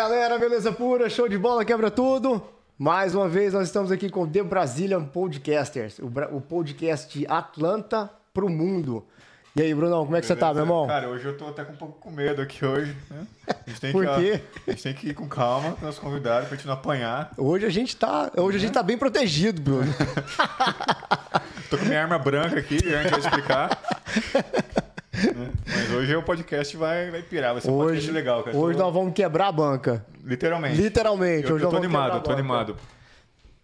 Galera, beleza pura, show de bola, quebra tudo. Mais uma vez nós estamos aqui com The Brazilian Podcasters, o, bra- o podcast de Atlanta pro mundo. E aí, Brunão, como é que você tá, meu irmão? Cara, hoje eu tô até com um pouco com medo aqui hoje. Né? A gente tem Por que, quê? A gente tem que ir com calma com os convidados pra gente não apanhar. Hoje a gente tá, hoje a gente tá bem protegido, Bruno. Tô com minha arma branca aqui, a gente vai explicar. Né? Mas hoje o podcast vai, vai pirar, vai ser um Hoje, podcast legal, cara. hoje nós vamos quebrar a banca. Literalmente. Literalmente, Eu, hoje eu nós tô vamos animado, quebrar tô a banca. animado.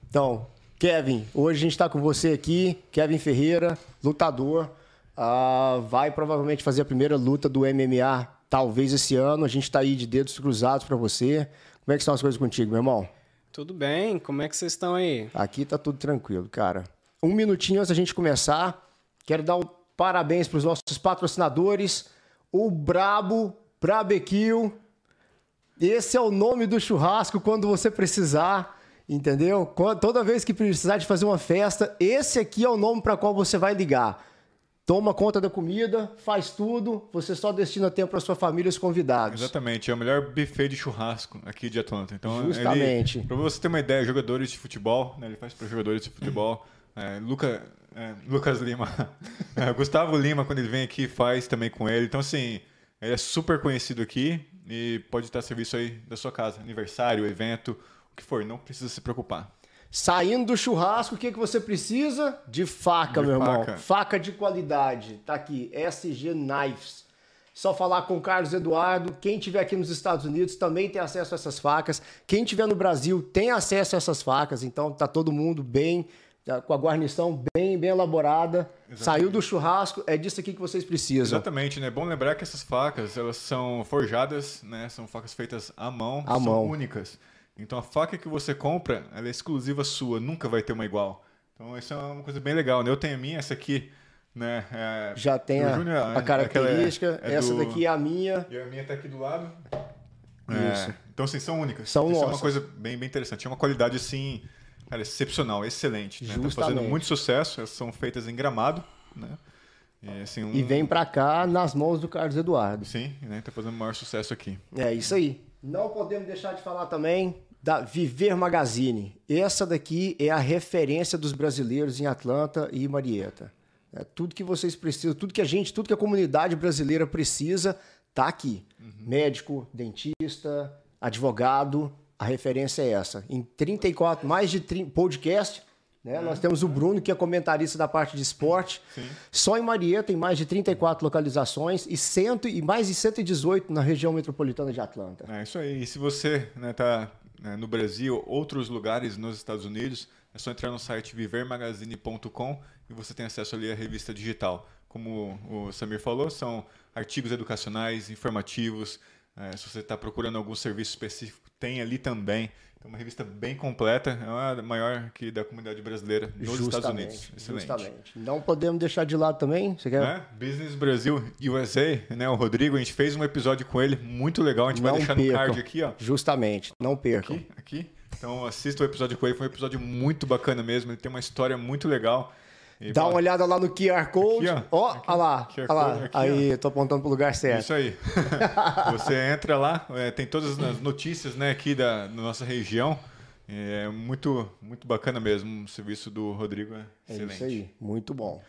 Então, Kevin, hoje a gente está com você aqui, Kevin Ferreira, lutador. Ah, vai provavelmente fazer a primeira luta do MMA, talvez esse ano. A gente está aí de dedos cruzados para você. Como é que estão as coisas contigo, meu irmão? Tudo bem? Como é que vocês estão aí? Aqui tá tudo tranquilo, cara. Um minutinho antes da gente começar, quero dar um parabéns para os nossos patrocinadores. O Brabo Barbecue. Esse é o nome do churrasco quando você precisar, entendeu? Toda vez que precisar de fazer uma festa, esse aqui é o nome para qual você vai ligar. Toma conta da comida, faz tudo, você só destina tempo para sua família e os convidados. Exatamente, é o melhor buffet de churrasco aqui de Atlanta. Então, Justamente. Pra você ter uma ideia, jogadores de futebol, né, ele faz para jogadores de futebol. É, Luca, é, Lucas Lima, é, Gustavo Lima, quando ele vem aqui, faz também com ele. Então, assim, ele é super conhecido aqui e pode estar a serviço aí da sua casa. Aniversário, evento, o que for, não precisa se preocupar. Saindo do churrasco, o que, que você precisa? De faca, De meu irmão. faca. Faca de qualidade. Tá aqui, SG Knives. Só falar com o Carlos Eduardo. Quem tiver aqui nos Estados Unidos também tem acesso a essas facas. Quem tiver no Brasil tem acesso a essas facas. Então tá todo mundo bem, com a guarnição bem, bem elaborada. Saiu do churrasco, é disso aqui que vocês precisam. Exatamente, né? Bom lembrar que essas facas, elas são forjadas, né? São facas feitas à mão, À são mão. únicas. Então a faca que você compra, ela é exclusiva sua, nunca vai ter uma igual. Então isso é uma coisa bem legal, né? Eu tenho a minha, essa aqui, né? é- Já tem a, Júnior, a é- característica. é- é Essa do- daqui é a minha. E a minha tá aqui do lado. Isso. É, então, assim, são únicas. São Isso é uma nossas. coisa bem, bem interessante. É uma qualidade, assim, cara, excepcional, excelente. Né? Tá fazendo muito sucesso. Elas são feitas em gramado, né? E, assim, um... E vem pra cá nas mãos do Carlos Eduardo. Sim, né? Tá fazendo maior sucesso aqui. É isso aí. Não podemos deixar de falar também da Viver Magazine. Essa daqui é a referência dos brasileiros em Atlanta e Marietta. É, tudo que vocês precisam, tudo que a gente, tudo que a comunidade brasileira precisa, tá aqui. Médico, dentista, advogado, a referência é essa. Em 34, mais de 30 podcast, né? Nós temos o Bruno, que é comentarista da parte de esporte. Só em Marietta tem mais de 34 localizações e, cento, e mais de 118 na região metropolitana de Atlanta. É isso aí. E se você né, tá né, no Brasil, outros lugares nos Estados Unidos, é só entrar no site vivermagazine.com e você tem acesso ali à revista digital. Como o Samir falou, são artigos educacionais, informativos. É, se você está procurando algum serviço específico, tem ali também. Então, uma revista bem completa, é a maior aqui da comunidade brasileira nos Estados Unidos. Excelente. justamente. Não podemos deixar de lado também. Você quer? Né? Business Brasil USA, né? O Rodrigo, a gente fez um episódio com ele muito legal. A gente vai Não deixar percam. no card aqui, ó. Justamente. Não percam. Aqui, aqui. Então assista o episódio com ele, foi um episódio muito bacana mesmo. Ele tem uma história muito legal. E, Dá bom, uma olhada lá no QR Code. Aqui, ó, ó. ó, Aqui. olha lá. QR olha lá. Code aqui, aí, tô apontando pro lugar certo. Isso aí. Você entra lá, é, tem todas as notícias né, aqui da, da nossa região. É muito, muito bacana mesmo. O serviço do Rodrigo é É excelente. isso aí. Muito bom.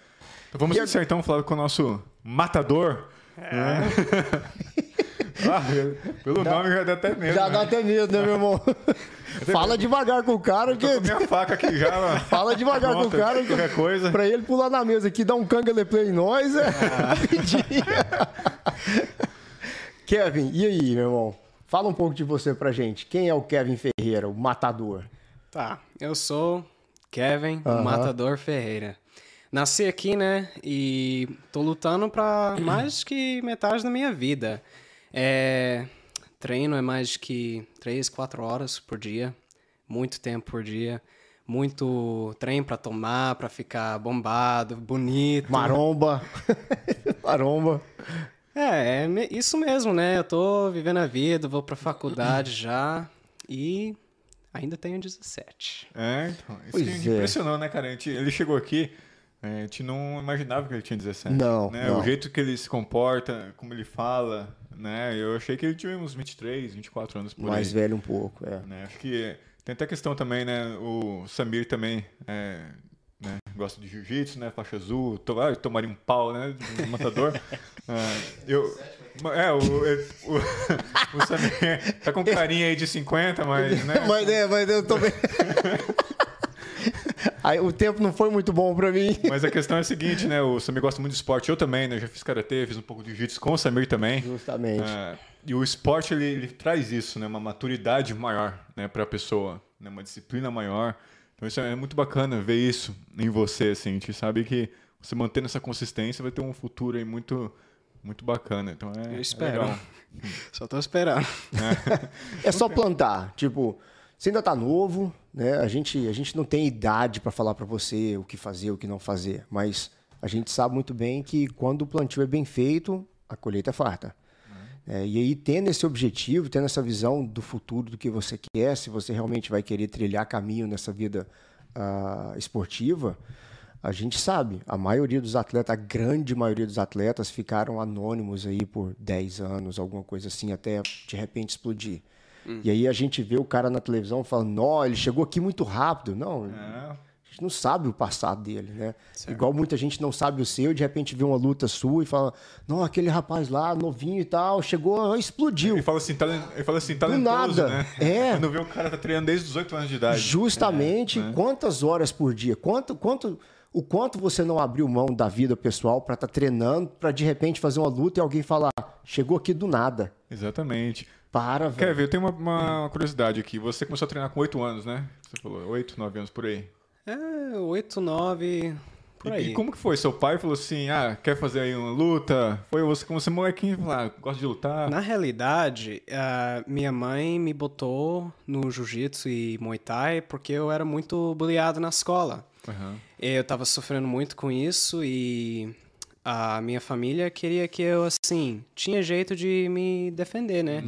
Então vamos E iniciar então falando com o nosso matador. né? ah, pelo nome já dá até medo. Já né? dá até medo, né, meu irmão? Fala devagar com o cara, Tô com a que. minha faca aqui já. ó. Fala devagar com o cara. que- Qualquer coisa. Pra ele pular na mesa aqui, dar um canga play em nós, é Ah. Kevin, e aí, meu irmão? Fala um pouco de você pra gente. Quem é o Kevin Ferreira, o matador? Tá, eu sou Kevin, o Aham. Matador Ferreira. Nasci aqui, né? E tô lutando pra mais que metade da minha vida. É, treino é mais que 3, 4 horas por dia. Muito tempo por dia. Muito trem pra tomar, pra ficar bombado, bonito. Maromba. Maromba. É, é isso mesmo, né? Eu tô vivendo a vida, vou pra faculdade já e ainda tenho 17. É, então. Isso Pois que é. impressionou, né, cara? A gente- ele chegou aqui, a gente não imaginava que ele tinha 17. Não, né? não. O jeito que ele se comporta, como ele fala, né? Eu achei que ele tinha uns 23, 24 anos por Mais aí. velho um pouco, é. né? Acho que tem até a questão também, né? O Samir também é, né? gosta de jiu-jitsu, né? Faixa azul, to, ah, tomaria um pau, né? Um matador. Ah, eu, é, o, o, o Samir tá com carinha aí de 50, mas, né? mas, é, mas eu tô bem. Aí, o tempo não foi muito bom pra mim. Mas a questão é a seguinte, né? O Samir gosta muito de esporte. Eu também, né? Eu já fiz karatê, fiz um pouco de jiu-jitsu com o Samir também. Justamente. É, e o esporte, ele, ele traz isso, né? Uma maturidade maior, né? Pra pessoa, né? Uma disciplina maior. Então isso é muito bacana ver isso em você, assim. A gente sabe que você mantendo essa consistência vai ter um futuro aí muito, muito bacana. Então é, Eu é espero. legal. Só tô esperando. É só plantar. Tipo, você ainda tá novo, né? A gente, a gente não tem idade para falar para você o que fazer, o que não fazer. Mas a gente sabe muito bem que quando o plantio é bem feito, a colheita é farta. É, e aí, tendo esse objetivo, tendo essa visão do futuro, do que você quer, se você realmente vai querer trilhar caminho nessa vida ah, esportiva, a gente sabe, a maioria dos atletas, a grande maioria dos atletas ficaram anônimos aí por 10 anos, alguma coisa assim, até de repente explodir. E aí a gente vê o cara na televisão falando, não, ele chegou aqui muito rápido. Não, É, a gente não sabe o passado dele, né? Igual muita gente não sabe o seu, de repente vê uma luta sua e fala, não, aquele rapaz lá, novinho e tal, chegou, explodiu. Ele fala assim, talen- ele fala assim talentoso, nada. né? É. Quando vê o cara tá treinando desde os 18 anos de idade. Justamente, né? quantas horas por dia? Quanto, quanto, o quanto você não abriu mão da vida pessoal para estar treinando, para de repente fazer uma luta e alguém falar, chegou aqui do nada. Exatamente. Para, velho. Kevin, eu tenho uma, uma curiosidade aqui. Você começou a treinar com 8 anos, né? Você falou 8, 9 anos por aí. É, 8, 9, por E- aí. E, como que foi? Seu pai falou assim, ah, quer fazer aí uma luta? Foi você, como você molequinho, falou, ah, gosta de lutar? Na realidade, a minha mãe me botou no jiu-jitsu e muay thai porque eu era muito bullyado na escola. Aham. Eu tava sofrendo muito com isso e a minha família queria que eu, assim, tinha jeito de me defender, né?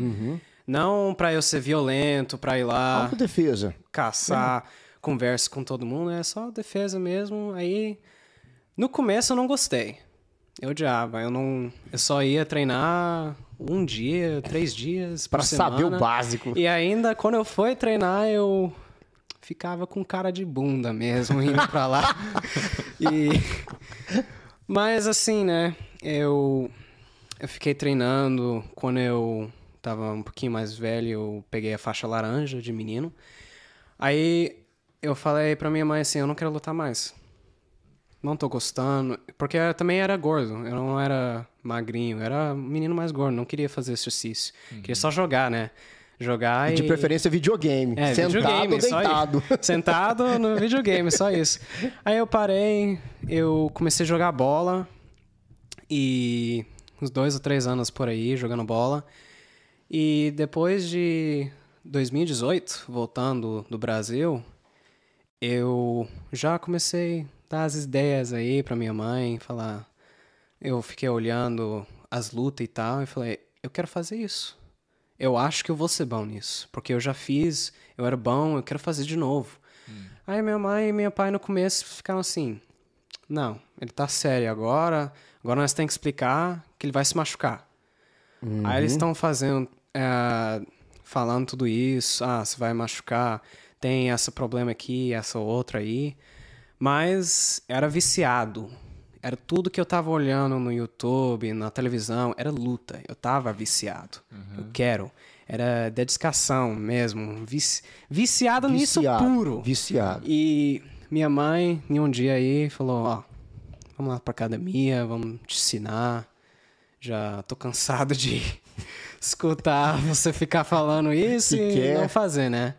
Não pra eu ser violento, pra ir lá Autodefesa. caçar, conversa com todo mundo, é só defesa mesmo. Aí, no começo eu não gostei. Eu odiava, eu não, eu só ia treinar um dia, três dias Pra por saber o básico. E ainda quando eu fui treinar, eu ficava com cara de bunda mesmo indo pra lá. e mas assim, né? Eu eu fiquei treinando quando eu tava um pouquinho mais velho, eu peguei a faixa laranja de menino. Aí eu falei pra minha mãe assim, eu não quero lutar mais. Não tô gostando, porque eu também era gordo, eu não era magrinho, eu era um menino mais gordo, não queria fazer exercício. Queria só jogar, né? Jogar E de preferência videogame. É, sentado videogame, ou deitado. Sentado no videogame, só isso. Aí eu parei, eu comecei a jogar bola e uns dois ou três anos por aí jogando bola. E depois de 2018, voltando do Brasil, eu já comecei a dar as ideias aí pra minha mãe, falar. Eu fiquei olhando as lutas e tal, e falei, eu quero fazer isso. Eu acho que eu vou ser bom nisso, porque eu já fiz, eu era bom, eu quero fazer de novo. Aí minha mãe e meu pai no começo ficaram assim: não, ele tá sério agora, agora nós temos que explicar que ele vai se machucar. Aí eles estão fazendo, é, falando tudo isso, ah, você vai machucar, tem esse problema aqui, essa outra aí. Mas era viciado. Era tudo que eu tava olhando no YouTube, na televisão, era luta. Eu tava viciado. Eu quero. Era dedicação mesmo. Vici... Viciado, nisso Viciado, puro. Viciado. E minha mãe, em um dia aí, falou: Ó, vamos lá pra academia, vamos te ensinar. Já tô cansado de escutar você ficar falando isso Que e quer. não fazer, né?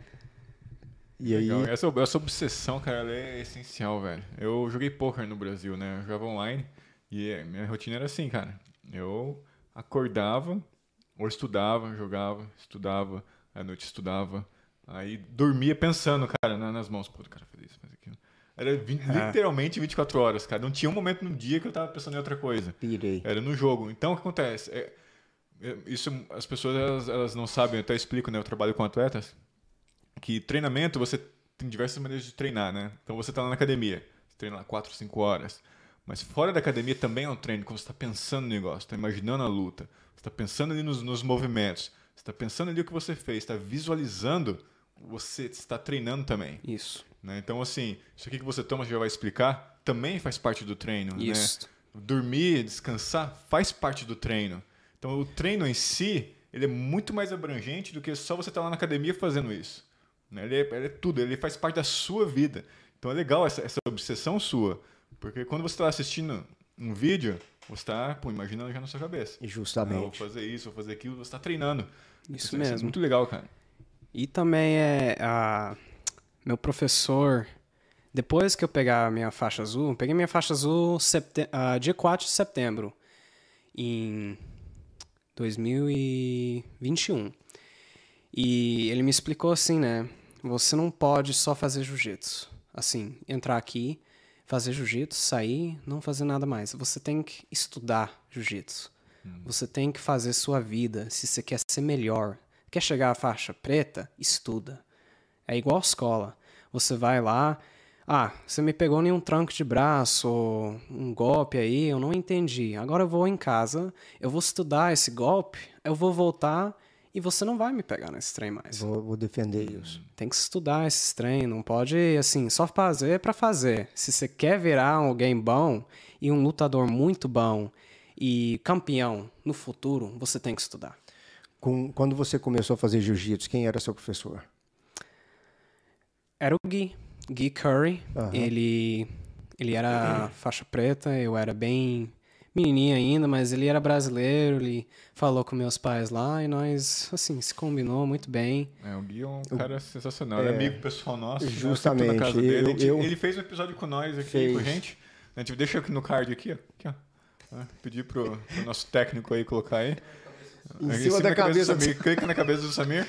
E aí. Essa, essa obsessão, cara, ela é essencial, velho. Eu joguei poker no Brasil, né? Eu jogava online e eh, minha rotina era assim, cara. Eu acordava, ou estudava, jogava, estudava, à noite estudava, aí dormia pensando, cara, na- nas mãos. Pô, cara fez isso, faz aquilo. Era vi- literalmente 24 horas, cara. Não tinha um momento no dia que eu tava pensando em outra coisa. pirei. Era no jogo. Então, o que acontece? É- é- isso as pessoas elas, elas não sabem, eu até explico, né? Eu trabalho com atletas, que treinamento você tem diversas maneiras de treinar, né? Então você tá lá na academia, você treina lá 4, 5 horas. Mas fora da academia também é um treino, quando você está pensando no negócio, está imaginando a luta. Você está pensando ali nos, nos movimentos. Você está pensando ali o que você fez. Está visualizando. Você está treinando também. Isso. Né? Então, assim, isso aqui que você toma, já vai explicar, também faz parte do treino. Isso. Né? Dormir, descansar, faz parte do treino. Então, o treino em si, ele é muito mais abrangente do que só você estar tá lá na academia fazendo isso. Né? Ele, é, ele, é, tudo, ele faz parte da sua vida. Então, é legal essa, essa obsessão sua. Porque quando você está assistindo um vídeo, você está imaginando já na sua cabeça. Justamente. Ah, vou fazer isso, vou fazer aquilo, você está treinando. Isso, isso mesmo. Isso é muito legal, cara. E também é a meu professor, depois que eu pegar a minha faixa azul, peguei minha faixa azul septem uh, dia 4 de setembro, em 2021. E ele me explicou assim, né? Você não pode só fazer jiu-jitsu. Assim, entrar aqui, fazer jiu-jitsu, sair, não fazer nada mais. Você tem que estudar jiu-jitsu. Hum. Você tem que fazer sua vida. Se você quer ser melhor, quer chegar à faixa preta, estuda. É igual escola. Você vai lá, ah, você me pegou em um tranco de braço, um golpe aí, eu não entendi. Agora eu vou em casa, eu vou estudar esse golpe, eu vou voltar e você não vai me pegar nesse trem mais. Vou, vou defender isso. Tem que estudar esse trem, não pode, assim, só fazer para fazer. Se você quer virar alguém bom e um lutador muito bom e campeão no futuro, você tem que estudar. Com, quando você começou a fazer jiu-jitsu, quem era seu professor? Era o Gui, Gui Curry. Uhum. Ele, ele era faixa preta, eu era bem menininha ainda, mas ele era brasileiro, ele falou com meus pais lá e nós, assim, se combinou muito bem. É, o Gui é um cara o, sensacional, é, é amigo pessoal nosso. Né? Justamente. Na casa dele. Eu, gente, eu, ele fez um episódio com nós aqui, fez. com a gente. A gente deixa aqui no card aqui, ó. Aqui, ó. Ah, pedir pro, pro nosso técnico aí colocar aí. Em, em cima, cima, da, cabeça, do Samir. Clica na cabeça do Samir.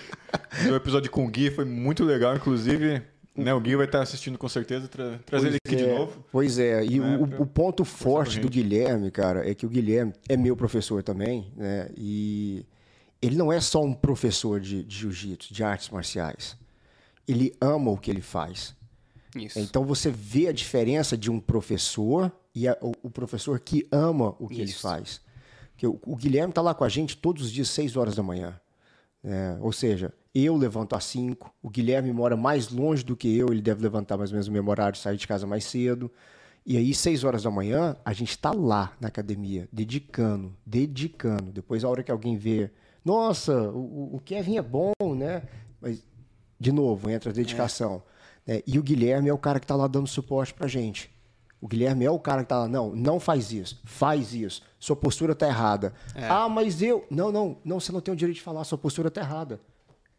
O episódio com o Gui foi muito legal, inclusive. Né, o Gui vai estar assistindo com certeza, tra trazer ele aqui é, de novo. Pois é, e né, o, o, ponto forte do Guilherme, cara, é que o Guilherme é meu professor também, né? E ele não é só um professor de, de jiu-jitsu, de artes marciais. Ele ama o que ele faz. Isso. Então você vê a diferença de um professor e a, o, o, professor que ama o que Isso. ele faz. Que o, o Guilherme está lá com a gente todos os dias, 6 horas da manhã. É, ou seja, eu levanto às 5, o Guilherme mora mais longe do que eu, ele deve levantar mais ou menos o mesmo horário, sair de casa mais cedo. E aí, 6 horas da manhã, a gente está lá na academia, dedicando, dedicando. Depois, a hora que alguém vê, nossa, o, o Kevin é bom, né? Mas, de novo, entra a dedicação. É. É, e o Guilherme é o cara que está lá dando suporte para gente. O Guilherme é o cara que tá lá, não, não faz isso, faz isso, sua postura tá errada. É. Ah, mas eu. Não, não, não, você não tem o direito de falar, sua postura tá errada.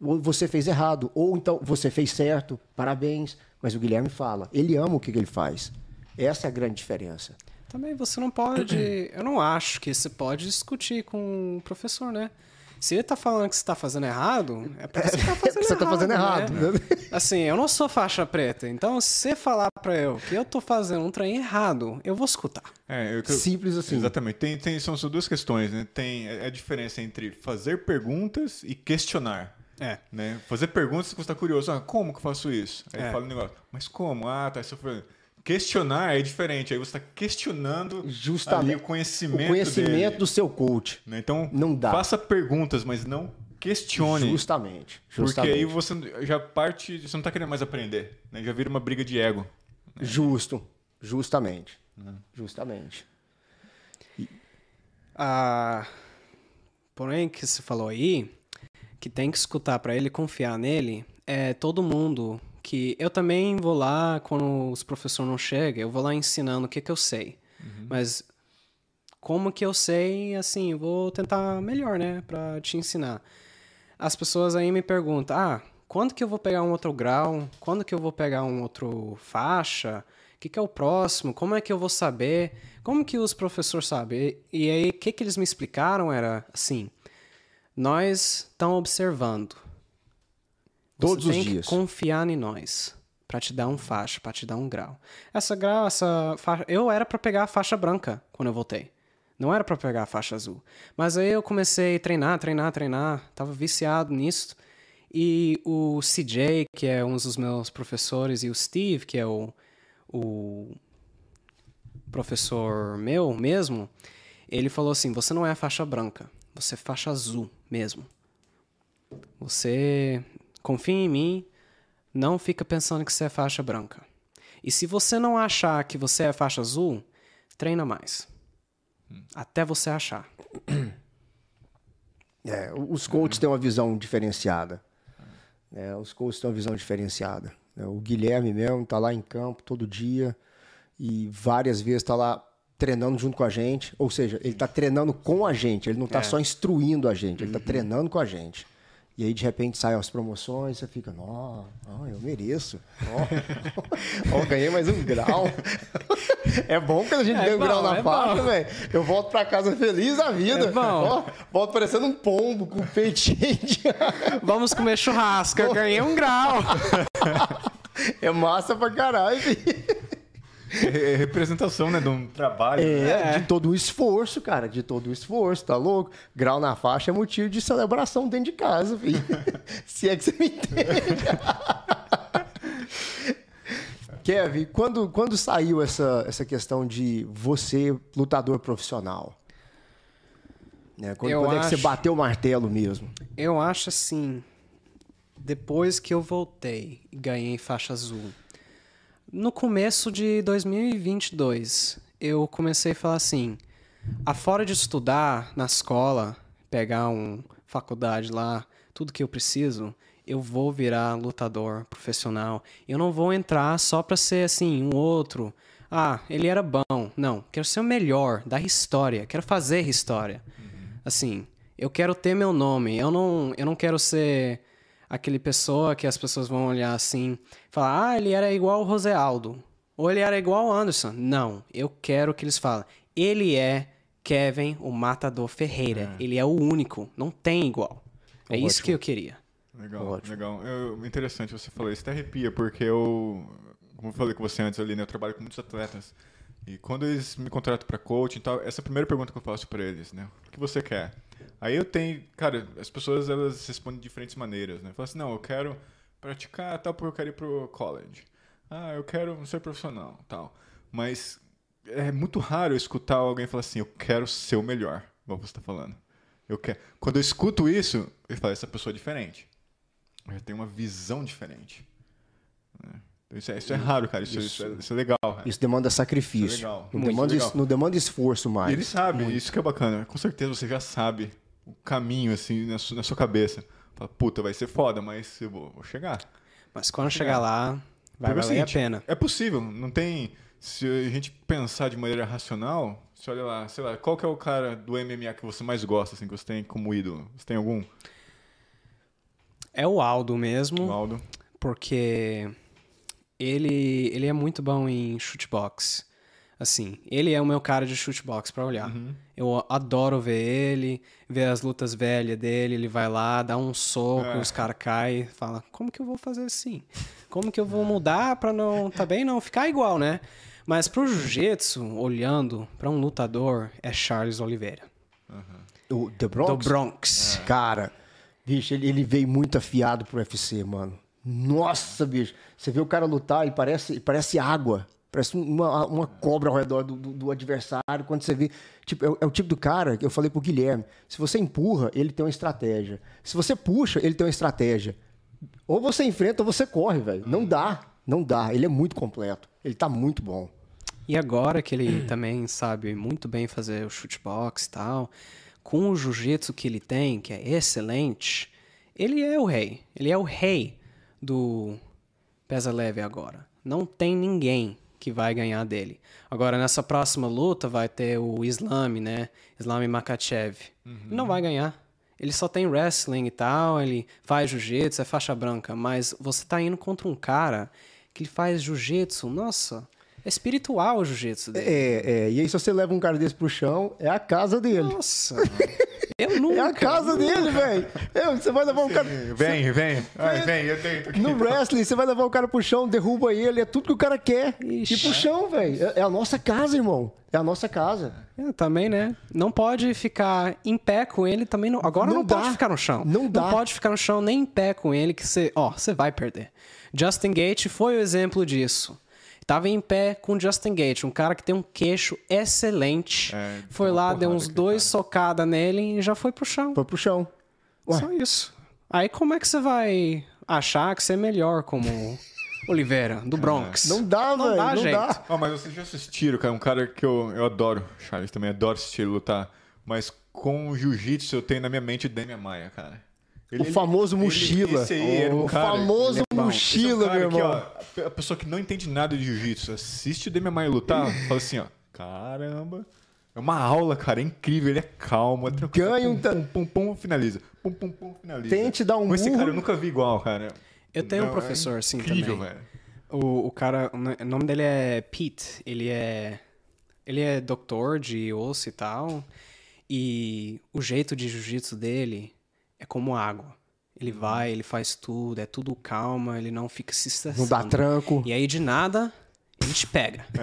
Ou você fez errado, ou então você fez certo, parabéns. Mas o Guilherme fala, ele ama o que ele faz. Essa é a grande diferença. Também você não pode. Eu não acho que você pode discutir com o professor, né? Se ele tá falando que você tá fazendo errado, é porque você tá fazendo você errado. Você tá fazendo errado. Né? Assim, eu não sou faixa preta, então se você falar pra eu que eu tô fazendo um trem errado, eu vou escutar. É, eu, Simples assim. Exatamente. Tem, tem, são, são duas questões, né? Tem a diferença entre fazer perguntas e questionar. É. Né? Fazer perguntas você está curioso. Ah, como que eu faço isso? Aí é. fala um negócio. Mas como? Ah, tá. Isso foi... Questionar é diferente. Aí você está questionando Justamente. o conhecimento, o conhecimento dele. do seu coach. Né? Então, não dá. faça perguntas, mas não questione. Justamente. Justamente. Porque aí você já parte. Você não está querendo mais aprender. Né? Já vira uma briga de ego. Né? Justo. Justamente. Uhum. Justamente. E... Ah, porém, que você falou aí, que tem que escutar para ele confiar nele, é todo mundo que eu também vou lá quando os professores não chegam, eu vou lá ensinando o que, que eu sei. Uhum. Mas como que eu sei, assim, vou tentar melhor, né, para te ensinar. As pessoas aí me perguntam: "Ah, quando que eu vou pegar um outro grau? Quando que eu vou pegar um outro faixa? O que, que é o próximo? Como é que eu vou saber? Como que os professores sabem?" E aí, o que que eles me explicaram era assim: nós estamos observando Todos os dias. Tem que confiar em nós para te dar um faixa, para te dar um grau. Essa grau, essa faixa, eu era para pegar a faixa branca quando eu voltei. Não era para pegar a faixa azul. Mas aí eu comecei a treinar, treinar, treinar, tava viciado nisso. E o CJ, que é um dos meus professores, e o Steve, que é o, o professor meu mesmo, ele falou assim: "Você não é a faixa branca, você é faixa azul mesmo. Você confia em mim, não fica pensando que você é faixa branca. E se você não achar que você é faixa azul, treina mais. Até você achar. É, os coaches têm uma visão diferenciada. É, os coaches têm uma visão diferenciada. É, o Guilherme mesmo tá lá em campo todo dia e várias vezes tá lá treinando junto com a gente. Ou seja, ele tá treinando com a gente, ele não tá É. só instruindo a gente, ele tá treinando com a gente. E aí, de repente, saem as promoções, você fica, ó, eu mereço. Ó, ó, ganhei mais um grau. é bom quando a gente É ganha um grau na é bom. velho. Eu volto pra casa feliz da vida. É bom. Ó, volto parecendo um pombo com o peito cheio de... Vamos comer churrasco, eu ganhei um grau. É massa pra caralho, filho. É representação, né, de um trabalho. né? É, de todo o esforço, cara, de todo o esforço, tá louco? Grau na faixa é motivo de celebração dentro de casa, filho. Se é que você me entende. Kevin, quando, quando saiu essa, essa questão de você, lutador profissional? Né? Quando, quando é que você acho- bateu o martelo mesmo? Eu acho assim, depois que eu voltei e ganhei faixa azul, no começo de 2022, eu comecei a falar assim, afora de estudar na escola, pegar uma faculdade lá, tudo que eu preciso, eu vou virar lutador profissional. Eu não vou entrar só pra ser assim, um outro. Ah, ele era bom. Não, quero ser o melhor da história, quero fazer história. Assim, eu quero ter meu nome. Eu não, eu não quero ser aquele pessoa que as pessoas vão olhar assim, falar, ah, ele era igual o José Aldo. Ou ele era igual o Anderson. Não, eu quero que eles falem. Ele é Kevin, o Matador Ferreira. Ele é o único. Não tem igual. É isso Ótimo. que eu queria. Legal, Ótimo. legal. Eu, interessante você falar isso. Até arrepia, porque eu, como eu falei com você antes ali, né, eu trabalho com muitos atletas. E quando eles me contratam para coaching e tal, essa é a primeira pergunta que eu faço para eles, né? O que você quer? Aí eu tenho, cara, as pessoas elas respondem de diferentes maneiras, né? Falam assim, não, eu quero praticar tal porque eu quero ir pro college. Ah, eu quero ser profissional, tal. Mas é muito raro eu escutar alguém falar assim, eu quero ser o melhor, igual você está falando. Eu quero. Quando eu escuto isso, eu falo, essa pessoa é diferente. Eu tenho uma visão diferente. né? Então, Isso é, isso é raro, cara. Isso, isso é, isso é legal. cara. Isso demanda sacrifício. Isso é legal. Não, Muito demanda, legal. es- não demanda esforço E mais. ele sabe, isso que é bacana. Com certeza você já sabe o caminho, assim, na, su- na sua cabeça. Fala, puta, vai ser foda, mas eu vou, vou chegar. Mas quando chegar lá, vai é o valer a seguinte, pena. É possível, não tem. Se a gente pensar de maneira racional, você olha lá, sei lá, qual que é o cara do MMA que você mais gosta, assim, que você tem como ídolo? Você tem algum? É o Aldo mesmo. Aldo? porque ele ele é muito bom em shootbox. Assim, ele é o meu cara de shootbox pra olhar. Eu adoro ver ele, ver as lutas velhas dele, ele vai lá, dá um soco, É. os caras caem, fala: "Como que eu vou fazer assim? Como que eu vou mudar pra não, tá bem não ficar igual, né?" Mas pro jiu-jitsu, olhando pra um lutador, é Charles Oliveira, O The Bronx? do Bronx. Cara, bicho, ele, ele veio muito afiado pro UFC, mano. Nossa, bicho. Você vê o cara lutar, ele parece, parece água. Parece uma, uma cobra ao redor do, do- do adversário. Quando você vê. Tipo, é, o- é o tipo do cara que eu falei pro Guilherme. Se você empurra, ele tem uma estratégia. Se você puxa, ele tem uma estratégia. Ou você enfrenta ou você corre, velho. Não dá. Não dá. Ele é muito completo. Ele tá muito bom. E agora que ele também sabe muito bem fazer o shootbox e tal, com o jiu-jitsu que ele tem, que é excelente, ele é o rei. Ele é o rei do pesa leve agora. Não tem ninguém que vai ganhar dele. Agora, nessa próxima luta, vai ter o Islam, né? Islam Makachev. Ele não vai ganhar. Ele só tem wrestling e tal, ele faz jiu-jitsu, é faixa branca, mas você tá indo contra um cara que faz jiu-jitsu, nossa, é espiritual o jiu-jitsu dele. É, é. E aí, se você leva um cara desse pro chão, é a casa dele. Nossa, eu nunca. É a casa dele, velho. Você vai levar um cara. Vem, vem. Ai, vem, eu tenho. tô aqui. No wrestling, você vai levar o cara pro chão, derruba ele, é tudo que o cara quer. Ixi. Ir pro chão, velho. É, é a nossa casa, irmão. É a nossa casa. É, também, né? Não pode ficar em pé com ele também. Não, agora não, Não pode ficar no chão. Não dá. pode ficar no chão nem em pé com ele, que você, ó, você vai perder. Justin Gate foi o exemplo disso. Tava em pé com o Justin Gate, um cara que tem um queixo excelente. É, foi lá, deu uns dois cara. socadas nele e já foi pro chão. Foi pro chão. Ué. Só isso. Aí como é que você vai achar que você é melhor como Oliveira, do Bronx? Não dá, Não velho. dá, Não gente. dá. Ah, mas vocês já assistiram, cara, um cara que eu, eu adoro, Charles também adoro assistir lutar, mas com o jiu-jitsu eu tenho na minha mente o Demian Maia, cara. Ele- O famoso ele- mochila. esse aí um o cara- famoso ele é. Esse é um mochila, cara meu que, irmão. ó, a pessoa que não entende nada de jiu-jitsu, assiste o Demian lutar, fala assim, ó, caramba, é uma aula, cara, é incrível, ele é calmo, é tranquilo. Ganha um pum, pum, pum, pum, finaliza. Pum, pum, pum, finaliza. Tente dar um Com esse murro. cara eu nunca vi igual, cara. Eu tenho um Não, professor é assim incrível, também. velho. O, o cara, o nome dele é Pete. Ele é ele é doutor de osso e tal. E o jeito de jiu-jitsu dele é como água. Ele Uhum. vai, ele faz tudo, é tudo calma, ele não fica se estressando. Não dá tranco. E aí de nada, ele te pega.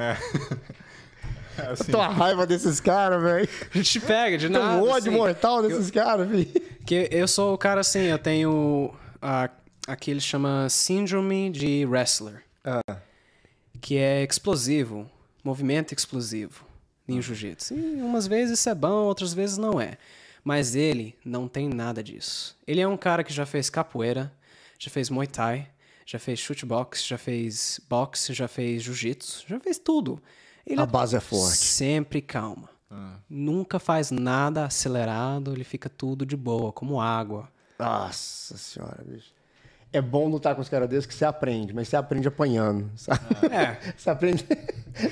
É assim, Tô a raiva desses caras, velho. Ele te pega de Tem nada. um ódio assim. mortal desses caras, velho. Que eu sou o cara assim, eu tenho a, aqui ele chama síndrome de wrestler. Que é explosivo, movimento explosivo em jiu-jitsu. E umas vezes isso é bom, outras vezes não é. Mas ele não tem nada disso. Ele é um cara que já fez capoeira, já fez muay thai, já fez shootbox, já fez boxe, já fez jiu-jitsu, já fez tudo. Ele A base é forte. Sempre calma. Nunca faz nada acelerado, ele fica tudo de boa, como água. Nossa senhora, bicho. É bom lutar com os caras desses que você aprende, mas você aprende apanhando. sabe? É. Você aprende,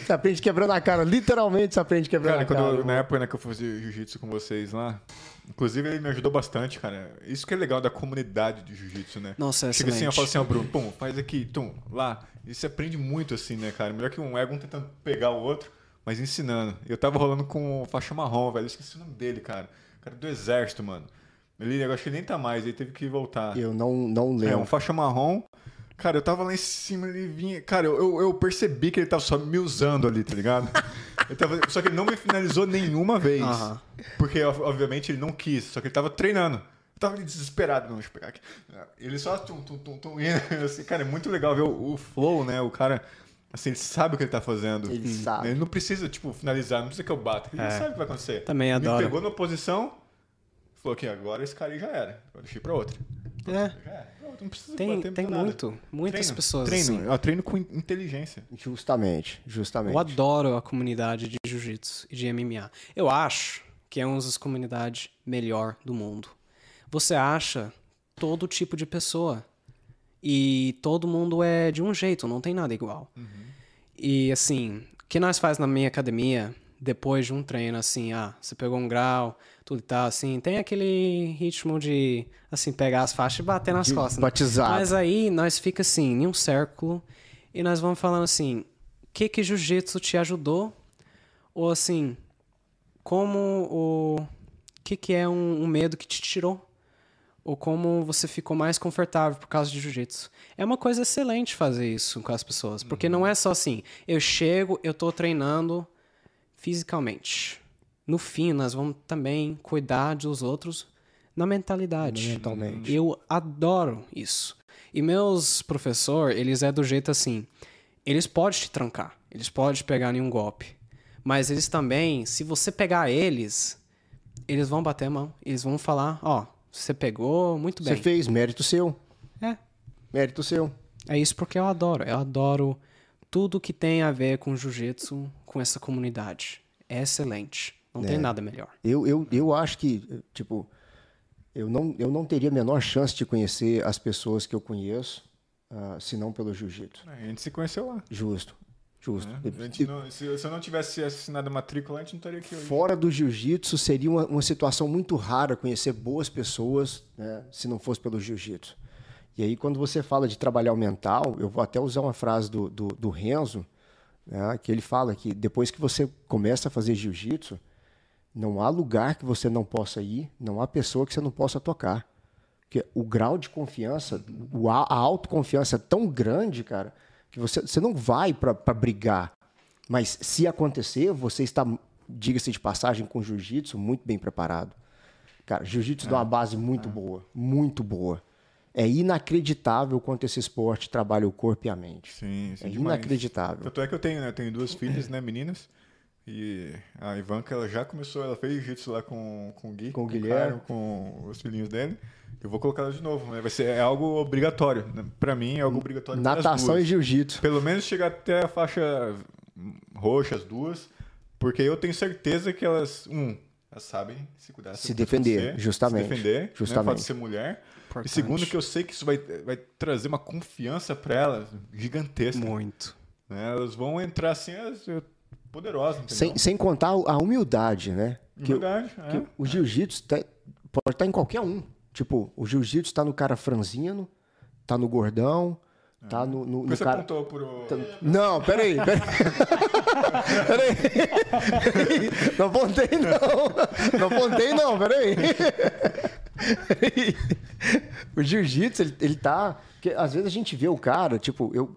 você aprende quebrando a cara. Literalmente você aprende quebrando Cara, a quando cara. eu- na época né, que eu fazia jiu-jitsu com vocês lá, inclusive ele me ajudou bastante, cara. Isso que é legal da comunidade de jiu-jitsu, né? Nossa, é Chega assim, eu falo assim, ó, Bruno, pum, faz aqui, tum, lá. E você aprende muito assim, né, cara? Melhor que um ego um tentando pegar o outro, mas ensinando. Eu tava rolando com o faixa marrom, velho. Eu esqueci o nome dele, cara. O cara do exército, mano. Ele, eu acho que ele nem tá mais, ele teve que voltar. Eu não, não É, lembro. um faixa marrom. Cara, eu tava lá em cima, ele vinha. Cara, eu, eu, percebi que ele tava só me usando ali, tá ligado? Ele tava- Só que ele não me finalizou nenhuma vez. Porque, ob- obviamente, ele não quis. Só que ele tava treinando. Eu tava ali desesperado. Não, deixa eu pegar aqui. Ele só tum, tum, tum, tum, assim, Cara, é muito legal ver o, o flow, né? O cara. Assim, ele sabe o que ele tá fazendo. Ele sabe. Ele não precisa, tipo, finalizar, não precisa que eu bata. Ele É. sabe o que vai acontecer. Também adoro. pegou numa posição, falou que agora esse cara aí já era. Eu deixei pra outra. É. Pronto, Não precisa Tem, bater, tem nada. muito, muitas Treino, pessoas treino. assim. Eu treino com in- inteligência. Justamente, justamente. Eu adoro a comunidade de jiu-jitsu e de MMA. Eu acho que é uma das comunidades melhor do mundo. Você acha todo tipo de pessoa. E todo mundo é de um jeito, não tem nada igual. E assim, o que nós faz na minha academia, depois de um treino, assim, ah, você pegou um grau, tudo e tal, assim, tem aquele ritmo de, assim, pegar as faixas e bater nas De costas. né? batizado. Mas aí nós fica assim, em um círculo, e nós vamos falando assim, o que que jiu-jitsu te ajudou? Ou assim, como o... o que que é um, um medo que te tirou? Ou como você ficou mais confortável por causa de jiu-jitsu. É uma coisa excelente fazer isso com as pessoas, porque não é só assim, eu chego, eu tô treinando fisicamente. No fim, nós vamos também cuidar dos outros na mentalidade. Mentalmente. Eu adoro isso. E meus professor, eles é do jeito assim, eles podem te trancar, eles podem te pegar em um golpe, mas eles também, se você pegar eles, eles vão bater a mão, eles vão falar, ó, você pegou muito Você bem. fez mérito seu. É, Mérito seu. é isso porque eu adoro. Eu adoro tudo que tem a ver com jiu-jitsu, com essa comunidade. É excelente. Não tem nada melhor. Eu, eu, eu acho que, tipo, eu não, eu não teria a menor chance de conhecer as pessoas que eu conheço, ah, se não pelo jiu-jitsu. A gente se conheceu lá. Justo. Justo. gente não- se, se eu não tivesse assinado a matrícula, a gente não estaria aqui hoje. Fora do jiu-jitsu, seria uma, uma situação muito rara conhecer boas pessoas, né, se não fosse pelo jiu-jitsu. E aí, quando você fala de trabalhar o mental, eu vou até usar uma frase do, do, do Renzo, né, que ele fala que depois que você começa a fazer jiu-jitsu, não há lugar que você não possa ir, não há pessoa que você não possa tocar. Porque o grau de confiança, a autoconfiança é tão grande, cara, que você, você não vai para brigar. Mas se acontecer, você está, diga-se de passagem, com jiu-jitsu muito bem preparado. Cara, jiu-jitsu dá uma base muito boa, muito boa. É inacreditável quanto esse esporte trabalha o corpo e a mente. Sim, sim. É demais. inacreditável. Tanto é que eu tenho, né? Eu tenho duas filhas, né, meninas. E a Ivanka, ela já começou, ela fez jiu-jitsu lá com, com o Gui, Com o Guilherme. Caio, com os filhinhos dele. Eu vou colocar ela de novo, né? Vai ser é algo obrigatório. né? Pra mim é algo obrigatório. Natação e jiu-jitsu. Pelo menos chegar até a faixa roxa, as duas. Porque eu tenho certeza que elas, um, elas sabem se cuidar. Se defender, você, justamente. Se defender, Né? Justamente. fato de ser mulher. Importante. E segundo, que eu sei que isso vai, vai trazer uma confiança pra elas gigantesca. Muito. né? Elas vão entrar assim, as- poderosas, entendeu? Sem, sem contar a humildade, né? Que, o- Verdade, que é. o jiu-jitsu tá- pode estar em qualquer um. Tipo, o jiu-jitsu tá no cara franzino, tá no gordão, tá no, no, no cara. apontou pro... Não, peraí, peraí. peraí. Não apontei, não. Não apontei, não, peraí. Peraí. O jiu-jitsu, ele, ele tá. Porque às vezes a gente vê o cara, tipo, eu,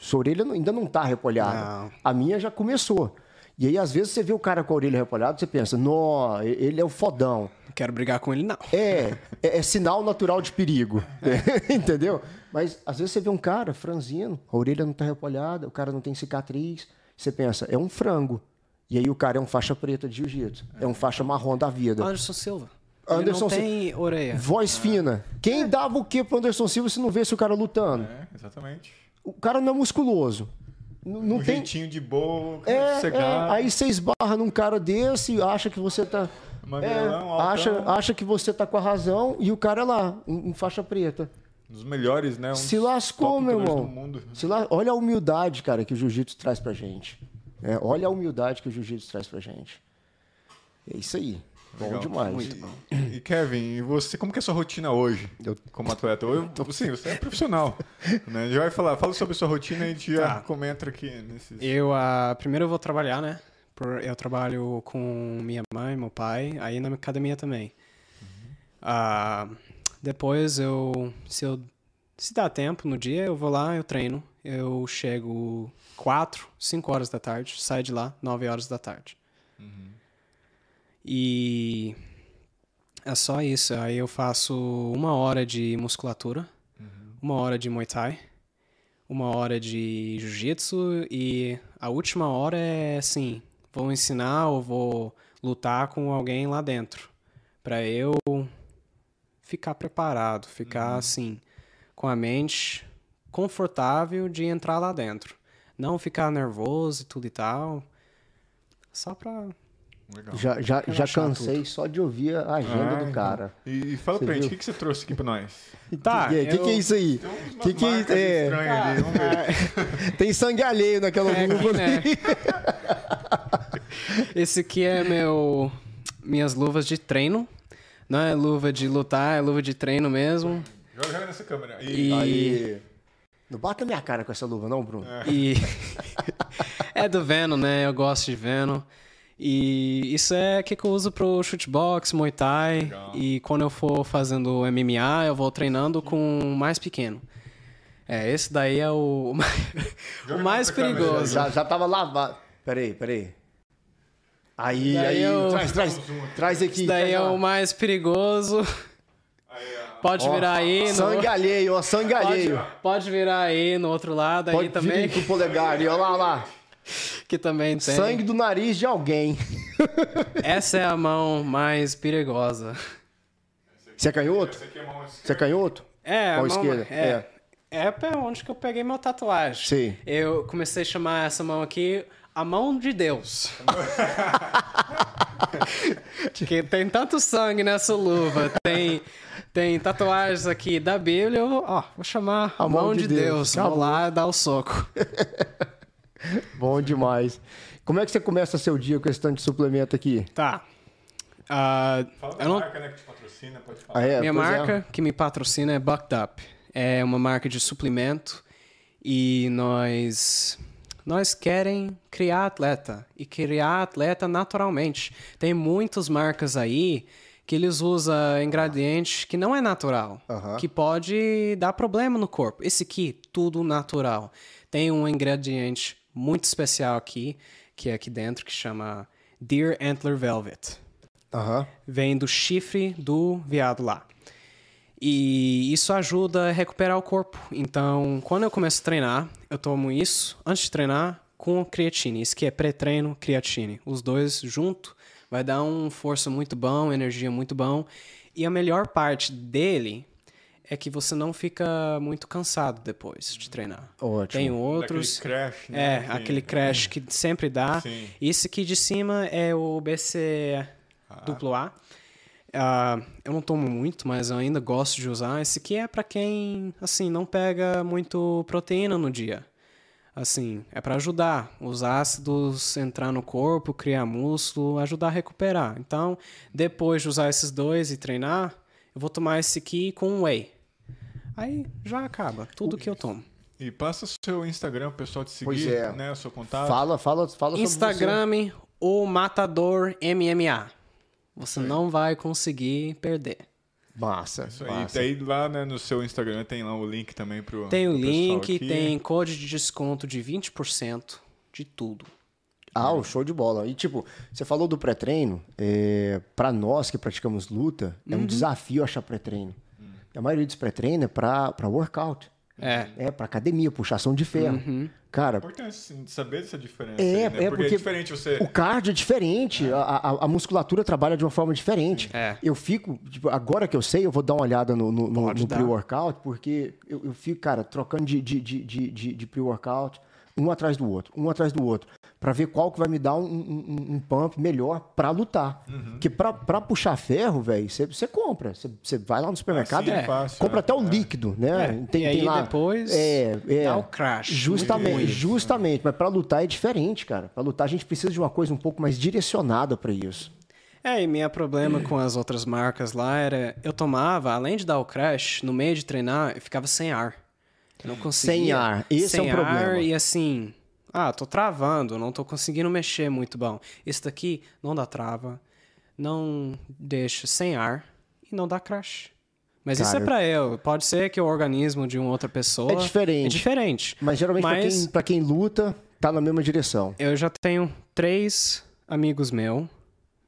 sua orelha ainda não tá repolhada. Não. A minha já começou. E aí, às vezes, você vê o cara com a orelha repolhada, você pensa, nó, ele é o fodão. Não quero brigar com ele, não. É, é, é sinal natural de perigo. Entendeu? Mas às vezes você vê um cara franzino, a orelha não tá repolhada, o cara não tem cicatriz. Você pensa, é um frango. E aí o cara é um faixa preta de jiu-jitsu. É um faixa marrom da vida. Anderson Silva. Anderson ele não tem orelha. Voz fina. Quem dava o quê pro Anderson Silva se não vesse o cara lutando? É, exatamente. O cara não é musculoso. N- Não um tem. jeitinho de boa, É, é, aí você esbarra num cara desse e acha que você tá. Magrelão, é, acha, acha que você tá com a razão e o cara é lá, um, um faixa preta. Dos melhores, né? Um Se lascou, meu irmão. do mundo. Se la... Olha a humildade, cara, que o jiu-jitsu traz pra gente. É, olha a humildade que o jiu-jitsu traz pra gente. É isso aí. Bom Legal. demais. Muito bom. E Kevin, e você, como que é a sua rotina hoje Eu- como atleta? Eu, sim, você é profissional. né? A gente vai falar, fala sobre a sua rotina e a gente já Tá. comenta aqui nesses. Eu, ah, primeiro eu vou trabalhar, né? Por- eu trabalho com minha mãe, meu pai, aí na academia também. Ah, depois eu, se eu, se dá tempo no dia, eu vou lá, eu treino. Eu chego 4, 5 horas da tarde, saio de lá 9 horas da tarde. E é só isso. Aí eu faço uma hora de musculatura, uma hora de Muay Thai, uma hora de jiu-jitsu e a última hora é assim, vou ensinar ou vou lutar com alguém lá dentro, Pra eu ficar preparado, ficar assim com a mente confortável de entrar lá dentro, não ficar nervoso e tudo e tal. Só pra Legal. Já, já, já cansei só de ouvir a agenda Ah, do cara. E, e fala Você pra gente, o que, que você trouxe aqui pra nós? Tá, O que, que, é isso aí? Tem umas Que que é É, estranhas ali, vamos ver. tem sangue alheio naquela É, luva. né? Esse aqui é meu minhas luvas de treino. Não é luva de lutar, é luva de treino mesmo. Joga, joga nessa câmera. E, Aí. Não bata minha cara com essa luva, não, Bruno. e é do Venom, né? Eu gosto de Venom. E isso é o que eu uso pro shootbox, Muay Thai. Legal. E quando eu for fazendo MMA, eu vou treinando com o mais pequeno. É, esse daí é o, o mais perigoso. Já, já tava lavado. Peraí, peraí. Aí, Daí aí, eu- traz, traz, traz aqui. Esse daí é o mais perigoso. Aí, ó. Pode Ó, virar aí. No... Sangue alheio, ó, sangue Pode, alheio. pode virar aí no outro lado aí Pode também, vir com o polegar ali, ó lá, ó lá. que também tem. Sangue do nariz de alguém. Essa é a mão mais perigosa. Você é canhoto? É a mão Você é canhoto? É, a mão, esquerda? É, é pra onde que eu peguei meu tatuagem. Sim. Eu comecei a chamar essa mão aqui a mão de Deus. Porque tem tanto sangue nessa luva, tem tem tatuagens aqui da Bíblia, eu vou, ó, vou chamar a, mão, de Deus. Acabou. Vou lá dar o soco. Bom demais. Como é que você começa seu dia com esse tanto de suplemento aqui? Tá. Ah, Fala da não, marca né, que te patrocina, pode falar. Ah, é? Minha Pois é. marca que me patrocina é Bucked Up. É uma marca de suplemento e nós nós querem criar atleta e criar atleta naturalmente. Tem muitas marcas aí que eles usam ingrediente que não é natural, que pode dar problema no corpo. Esse aqui, tudo natural. Tem um ingrediente muito especial aqui, que é aqui dentro, que chama Deer Antler Velvet Aham. vem do chifre do veado lá. E isso ajuda a recuperar o corpo. Então, quando eu começo a treinar, eu tomo isso antes de treinar com creatina. Isso que é pré-treino, creatina. Os dois junto vai dar um força muito bom, energia muito bom. E a melhor parte dele é que você não fica muito cansado depois de treinar. Ótimo. Tem outros. Daquele crash, né? É, Que- aquele crash que sempre dá. Sim. Esse aqui de cima é o BC duplo A. Ah, eu não tomo muito, mas eu ainda gosto de usar. Esse aqui é pra quem, assim, não pega muito proteína no dia. Assim, é pra ajudar os ácidos entrar no corpo, criar músculo, ajudar a recuperar. Então, depois de usar esses dois e treinar, eu vou tomar esse aqui com whey. Aí já acaba tudo que eu tomo. E passa o seu Instagram pro pessoal te seguir, Pois é. né? O seu contato. Fala, fala, fala sobre você. Instagram, o Matador MMA. Você não vai conseguir perder. Massa. Isso aí. massa. Daí lá né, no seu Instagram tem lá o link também pro. Tem o pro link, aqui. tem código de desconto de 20% de tudo. Ah, o show de bola. E tipo, você falou do pré-treino, é, para nós que praticamos luta, é Uhum. um desafio achar pré-treino. A maioria dos pré-treino é pra, pra workout. É. É pra academia, puxação de ferro. Uhum. Cara, É importante saber dessa diferença. É, aí, né? é porque, porque é diferente você. o cardio é diferente, a, a- a musculatura trabalha de uma forma diferente. É. Eu fico, tipo, agora que eu sei, eu vou dar uma olhada no, no, no- no pre-workout, porque eu, eu fico, cara, trocando de, de, de, de, de- de pre-workout, um atrás do outro, um atrás do outro, pra ver qual que vai me dar um, um- um- um pump melhor pra lutar. Uhum. Porque pra, pra puxar ferro, velho, você compra. Você- vai lá no supermercado Assim é e fácil, compra é. até o É. líquido, né? e aí depois é, é, dá o crash. Justamente, justamente. Mas pra lutar é diferente, cara. Pra lutar a gente precisa de uma coisa um pouco mais direcionada pra isso. É, e meu problema com as outras marcas lá era... Eu tomava, além de dar o crash, no meio de treinar, eu ficava sem ar. Não conseguia. Sem ar, esse é sem um problema. ar e assim... Ah, tô travando, não tô conseguindo mexer muito bom. Esse daqui não dá trava, não deixa sem ar e não dá crash. Mas isso é Cara, pra eu. Pode ser que o organismo de uma outra pessoa... É diferente. É diferente. Mas geralmente pra, Mas- quem, pra quem luta, tá na mesma direção. Eu já tenho três amigos meus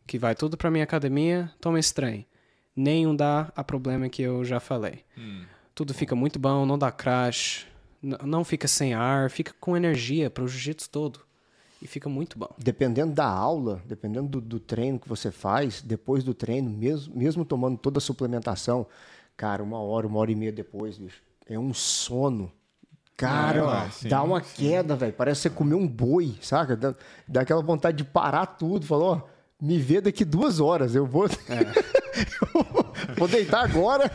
que vai tudo pra minha academia, toma esse trem. Nenhum dá a problema que eu já falei. Tudo fica muito bom, não dá crash, não fica sem ar, fica com energia pro jiu-jitsu todo. E fica muito bom. Dependendo da aula, dependendo do, do treino que você faz, depois do treino, mesmo, mesmo tomando toda a suplementação, cara, uma hora, uma hora e meia depois, bicho, é um sono. Cara, É, sim, dá uma sim. queda, velho. Parece você comer um boi, saca? Dá, dá aquela vontade de parar tudo. Falou, ó, me vê daqui duas horas. Eu vou. Eu vou deitar agora,